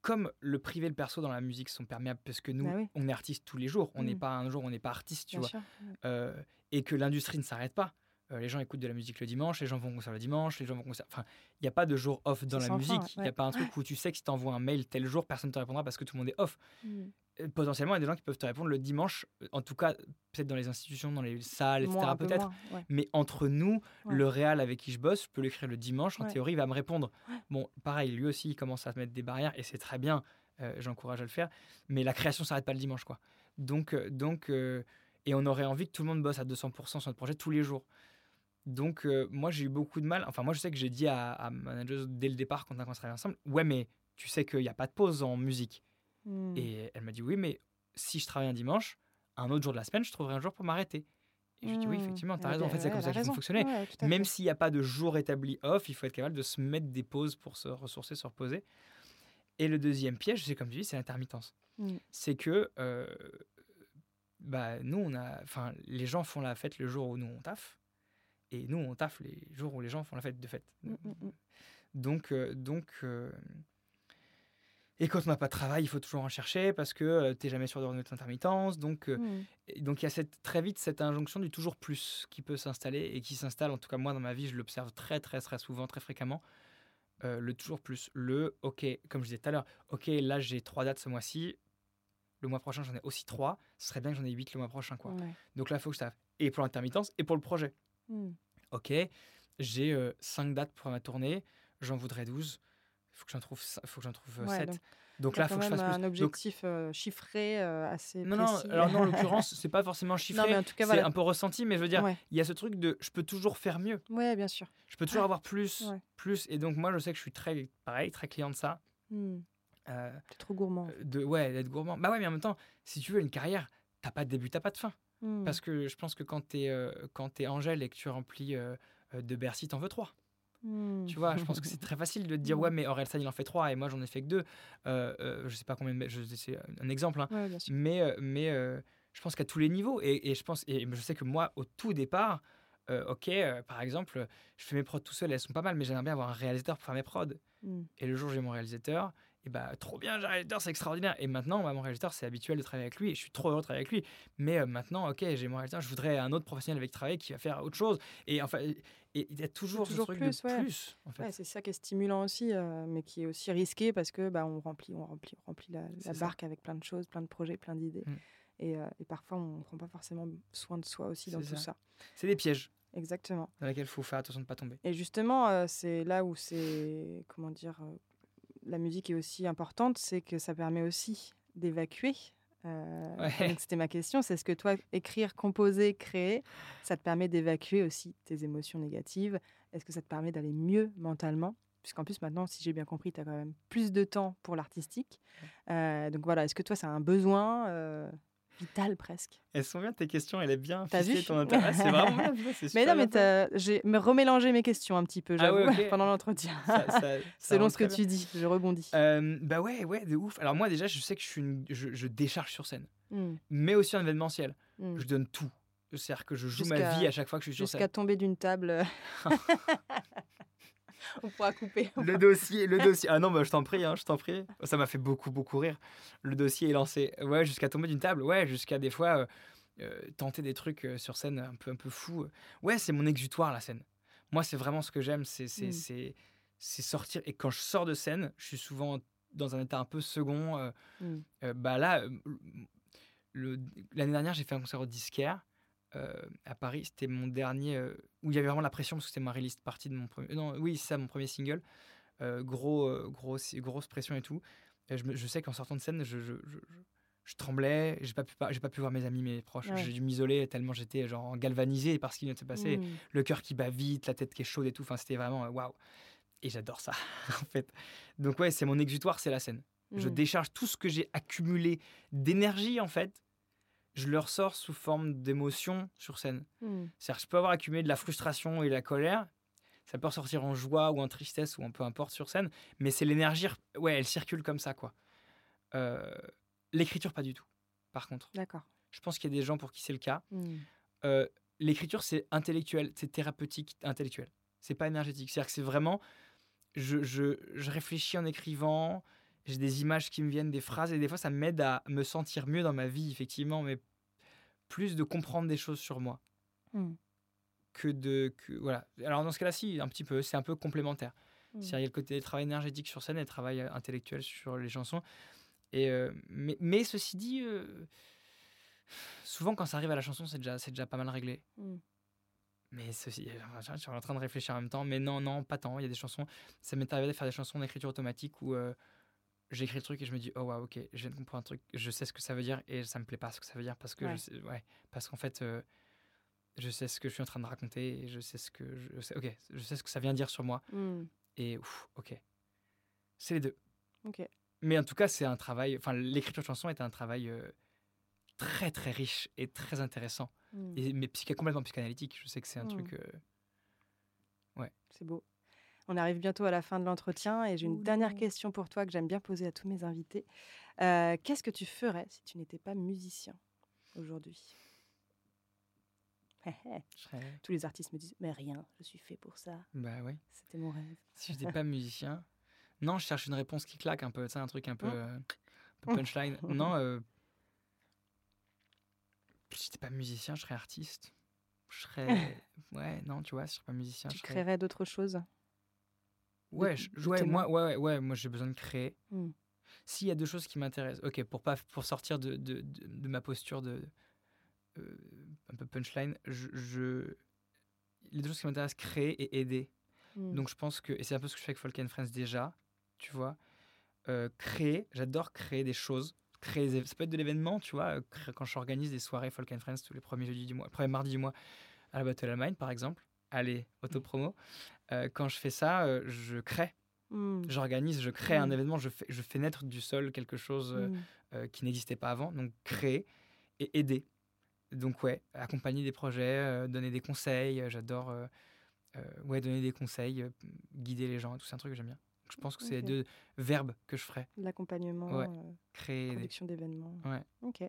comme le privé et le perso dans la musique sont perméables, parce que nous, Bah oui. on est artiste tous les jours, on n'est Mm. pas un jour, on n'est pas artiste, tu Bien vois. Euh, et que l'industrie ne s'arrête pas. Euh, les gens écoutent de la musique le dimanche, les gens vont au concert le dimanche, les gens vont au concert. Enfin, il n'y a pas de jour off dans la musique. Il n'y a pas un truc <laughs> où tu sais que si tu envoies un mail tel jour, personne ne te répondra parce que tout le monde est off. Mm. Euh, Potentiellement, il y a des gens qui peuvent te répondre le dimanche, en tout cas, peut-être dans les institutions, dans les salles, etc. Peu Peut-être. ouais. Mais entre nous, Ouais. le réal avec qui je bosse, je peux l'écrire le dimanche, en théorie, il va me répondre. Bon, pareil, lui aussi, il commence à se mettre des barrières et c'est très bien, euh, j'encourage à le faire. Mais la création s'arrête pas le dimanche, quoi. Donc, euh, donc et on aurait envie que tout le monde bosse à 200% sur notre projet tous les jours. Donc, euh, moi, j'ai eu beaucoup de mal. Enfin, moi, je sais que j'ai dit à, à ma manageuse dès le départ, quand on a commencé à travailler ensemble, ouais, mais tu sais qu'il n'y a pas de pause en musique. Mm. Et elle m'a dit oui, mais si je travaille un dimanche, un autre jour de la semaine, je trouverai un jour pour m'arrêter. Et je lui dis oui, Mm. effectivement, t'as raison. En fait, c'est comme ça qu'il faut fonctionner. Ouais, Même s'il n'y a pas de jour établi off, il faut être capable de se mettre des pauses pour se ressourcer, se reposer. Et le deuxième piège, c'est comme tu dis, c'est l'intermittence. Mm. C'est que euh, bah, nous, on a, les gens font la fête le jour où nous on taffe, et nous on taffe les jours où les gens font la fête de fête. Mm, mm, mm. Donc, euh, donc, euh, et quand on n'a pas de travail, il faut toujours en chercher parce que tu t'es jamais sûr de notre intermittence. Donc, euh, donc il y a cette, très vite cette injonction du toujours plus qui peut s'installer et qui s'installe, en tout cas moi dans ma vie, je l'observe très très très souvent, très fréquemment. Euh, le toujours plus, le ok, comme je disais tout à l'heure, ok, là j'ai trois dates ce mois-ci, le mois prochain j'en ai aussi trois, ce serait bien que j'en ai huit le mois prochain. quoi. Ouais. Donc là il faut que je taffe. Et pour l'intermittence et pour le projet. Mm. Ok, j'ai euh, cinq dates pour ma tournée, j'en voudrais 12, il faut que j'en trouve, faut que j'en trouve euh, Ouais, 7. donc, là il faut que je fasse plus. un Donc, objectif euh, chiffré euh, assez non, non, précis. alors non, en <laughs> l'occurrence, c'est pas forcément chiffré. Non, c'est voilà. un peu ressenti, mais je veux dire, Ouais. il y a ce truc de je peux toujours faire mieux. Ouais, bien sûr. Je peux toujours avoir plus, plus. Et donc, moi, je sais que je suis très, pareil, très client de ça. Mm. euh, T'es trop gourmand. de, ouais, d'être gourmand. Bah ouais, mais en même temps, si tu veux une carrière, t'as pas de début, t'as pas de fin. Mm. Parce que je pense que quand t'es euh, quand t'es Angèle et que tu remplis euh, euh, de Bercy, t'en veux trois. Mm. Tu vois, je pense que c'est <laughs> très facile de te dire, Mm. ouais, mais Orelsan, il en fait trois et moi, j'en ai fait que deux. Euh, euh, je sais pas combien, de- c'est un exemple, hein. Ouais, mais, euh, mais euh, je pense qu'à tous les niveaux. Et, et je pense, et je sais que moi, au tout départ, euh, ok, euh, par exemple, je fais mes prods tout seul, elles sont pas mal, mais j'aimerais bien avoir un réalisateur pour faire mes prods. Et le jour où j'ai mon réalisateur, et bah trop bien, j'ai un réalisateur, c'est extraordinaire. Et maintenant, bah, mon réalisateur, c'est habituel de travailler avec lui et je suis trop heureux de travailler avec lui. Mais euh, maintenant, ok, j'ai mon réalisateur, je voudrais un autre professionnel avec qui travailler qui va faire autre chose. Et enfin, et il y a toujours, Toujours ce truc plus, de ouais. plus. En fait. Ouais, c'est ça qui est stimulant aussi, euh, mais qui est aussi risqué parce que bah, on remplit, on remplit, on remplit la, la C'est ça. barque avec plein de choses, plein de projets, plein d'idées. Mm. Et, euh, et parfois, on ne prend pas forcément soin de soi aussi dans tout ça. C'est des pièges Exactement. dans lesquels il faut faire attention de ne pas tomber. Et justement, euh, c'est là où c'est, comment dire, la musique est aussi importante, c'est que ça permet aussi d'évacuer. Euh, Ouais. C'était ma question, c'est ce que toi, écrire, composer, créer, ça te permet d'évacuer aussi tes émotions négatives Est-ce que ça te permet d'aller mieux mentalement? Puisqu'en plus, maintenant, si j'ai bien compris, tu as quand même plus de temps pour l'artistique. Euh, donc voilà, est-ce que toi, c'est un besoin euh, vital presque Elles sont bien tes questions, elle est bien ficelée ton intérêt. C'est vraiment <laughs> bien, Mais non, mais j'ai remélangé mes questions un petit peu, Ah ouais, <laughs> pendant l'entretien. <laughs> Selon ce que bien. tu dis, je rebondis. Euh, bah ouais, ouais, de ouf. Alors moi déjà, je sais que je, suis une- je, je décharge sur scène, Hmm, mais aussi en événementiel. hmm. Je donne tout. C'est-à-dire que je joue ma Jusqu'à- vie à chaque fois que je suis sur Jusqu'à scène. tomber d'une table. <laughs> On pourra couper. Le dossier, le <laughs> dossier. Ah non, bah, je t'en prie, hein, je t'en prie. Ça m'a fait beaucoup, beaucoup rire. Le dossier est lancé. Ouais, jusqu'à tomber d'une table. Ouais, jusqu'à des fois euh, euh, tenter des trucs euh, sur scène un peu, un peu fous. Ouais, c'est mon exutoire la scène. Moi, c'est vraiment ce que j'aime, c'est, c'est, Mm. c'est, sortir. Et quand je sors de scène, je suis souvent dans un état un peu second. euh, Mm. euh, bah là, l'année dernière, j'ai fait un concert au disquaire euh, à Paris. C'était mon dernier euh, où il y avait vraiment la pression parce que c'était ma release partie de mon premier. Non, oui, c'est ça, mon premier single. Euh, gros, euh, grosse, grosse pression et tout. Et je, me- je sais qu'en sortant de scène, je, je, je, je- tremblais. J'ai pas pu, j'ai pas pu voir mes amis, mes proches. Ouais. J'ai dû m'isoler tellement j'étais genre galvanisé par ce qui vient de se passer. Hmm. Le cœur qui bat vite, la tête qui est chaude et tout. Enfin, c'était vraiment waouh. Et j'adore ça, <laughs> en fait. Donc ouais, c'est mon exutoire, c'est la scène. Je Hmm. décharge tout ce que j'ai accumulé d'énergie, en fait. Je le ressors sous forme d'émotion sur scène. Hmm. C'est-à-dire que je peux avoir accumulé de la frustration et de la colère. Ça peut ressortir en joie ou en tristesse ou en peu importe sur scène. Mais c'est l'énergie, ouais, elle circule comme ça, quoi. Euh, L'écriture, pas du tout. Par contre, D'accord. je pense qu'il y a des gens pour qui c'est le cas. Hmm. Euh, L'écriture, c'est intellectuel, c'est thérapeutique, intellectuel. C'est pas énergétique. C'est-à-dire que c'est vraiment. Je, je, je réfléchis en écrivant, j'ai des images qui me viennent, des phrases, et des fois, ça m'aide à me sentir mieux dans ma vie, effectivement, mais plus de comprendre des choses sur moi Hmm. que de. Que, voilà. Alors, dans ce cas-là, si, un petit peu, c'est un peu complémentaire. C'est-à-dire, il y a le côté travail énergétique sur scène et le travail euh, intellectuel sur les chansons. Et, euh, mais, mais ceci dit, euh, souvent quand ça arrive à la chanson, c'est déjà, déjà pas mal réglé. Hmm. Mais ceci, je suis en train de réfléchir en même temps, mais non, non, pas tant. Il y a des chansons, ça m'est arrivé de faire des chansons d'écriture automatique où euh, j'écris le truc et je me dis, oh wow, ok, je viens de comprendre un truc, je sais ce que ça veut dire et ça me plaît pas ce que ça veut dire parce que, Ouais. je sais- ouais, parce qu'en fait, euh, je sais ce que je suis en train de raconter et je sais ce que, je sais, ok, je sais ce que ça vient dire sur moi Hmm. et ouf, ok, c'est les deux. Ok. Mais en tout cas, c'est un travail, enfin, l'écriture de chansons est un travail euh, très très riche et très intéressant, Hmm. et, mais psy- complètement psychanalytique. Je sais que c'est un Mm. truc. euh, C'est beau. On arrive bientôt à la fin de l'entretien et j'ai une dernière question pour toi que j'aime bien poser à tous mes invités. Euh, Qu'est-ce que tu ferais si tu n'étais pas musicien aujourd'hui? <laughs> Serais- Tous les artistes me disent Mais rien, je suis fait pour ça. Bah oui. C'était mon rêve. <laughs> Si je n'étais pas musicien. Non, je cherche une réponse qui claque un peu, tu sais, un truc un peu, Mm. euh, un peu punchline. <laughs> non, euh, si j'étais pas musicien, je serais artiste. Je serais. Ouais, non, tu vois, si je serais pas musicien, tu je serais. créerais d'autres choses? Ouais, je- moi, ouais, ouais, ouais, moi j'ai besoin de créer. Mm. S'il y a deux choses qui m'intéressent, ok, pour pas pour sortir de, de, de, de ma posture de euh, un peu punchline, je, je les deux choses qui m'intéressent, créer et aider. Hmm. Donc je pense que et c'est un peu ce que je fais avec Folk and Friends déjà, tu vois, Euh, créer, j'adore créer des choses. Créer des ça peut être de l'événement, tu vois, euh, quand j'organise des soirées Folk and Friends tous les premiers jeudis du mois, premier mardi du mois à la Battle of Mine par exemple. Allez, autopromo. Euh, quand je fais ça, euh, je crée Hmm. j'organise, je crée un Mm. événement, je fais, je fais naître du sol quelque chose euh, Hmm. qui n'existait pas avant. Donc créer et aider. Donc ouais, accompagner des projets, donner des conseils. J'adore ouais, donner des conseils, guider les gens, tout c'est un truc que j'aime bien. Donc, je pense que c'est les deux verbes que je ferais. L'accompagnement, Ouais. Créer production d'événements. Ouais. Ok.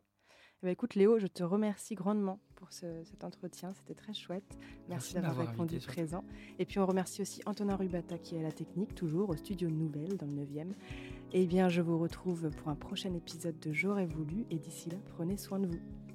Eh ben, écoute Léo, je te remercie grandement pour cet entretien, c'était très chouette. Merci, d'avoir répondu présent. Et puis on remercie aussi Antonin Rubata qui est à la technique, toujours au studio Nouvelle dans le 9e. Eh bien, je vous retrouve pour un prochain épisode de J'aurais voulu et d'ici là, prenez soin de vous.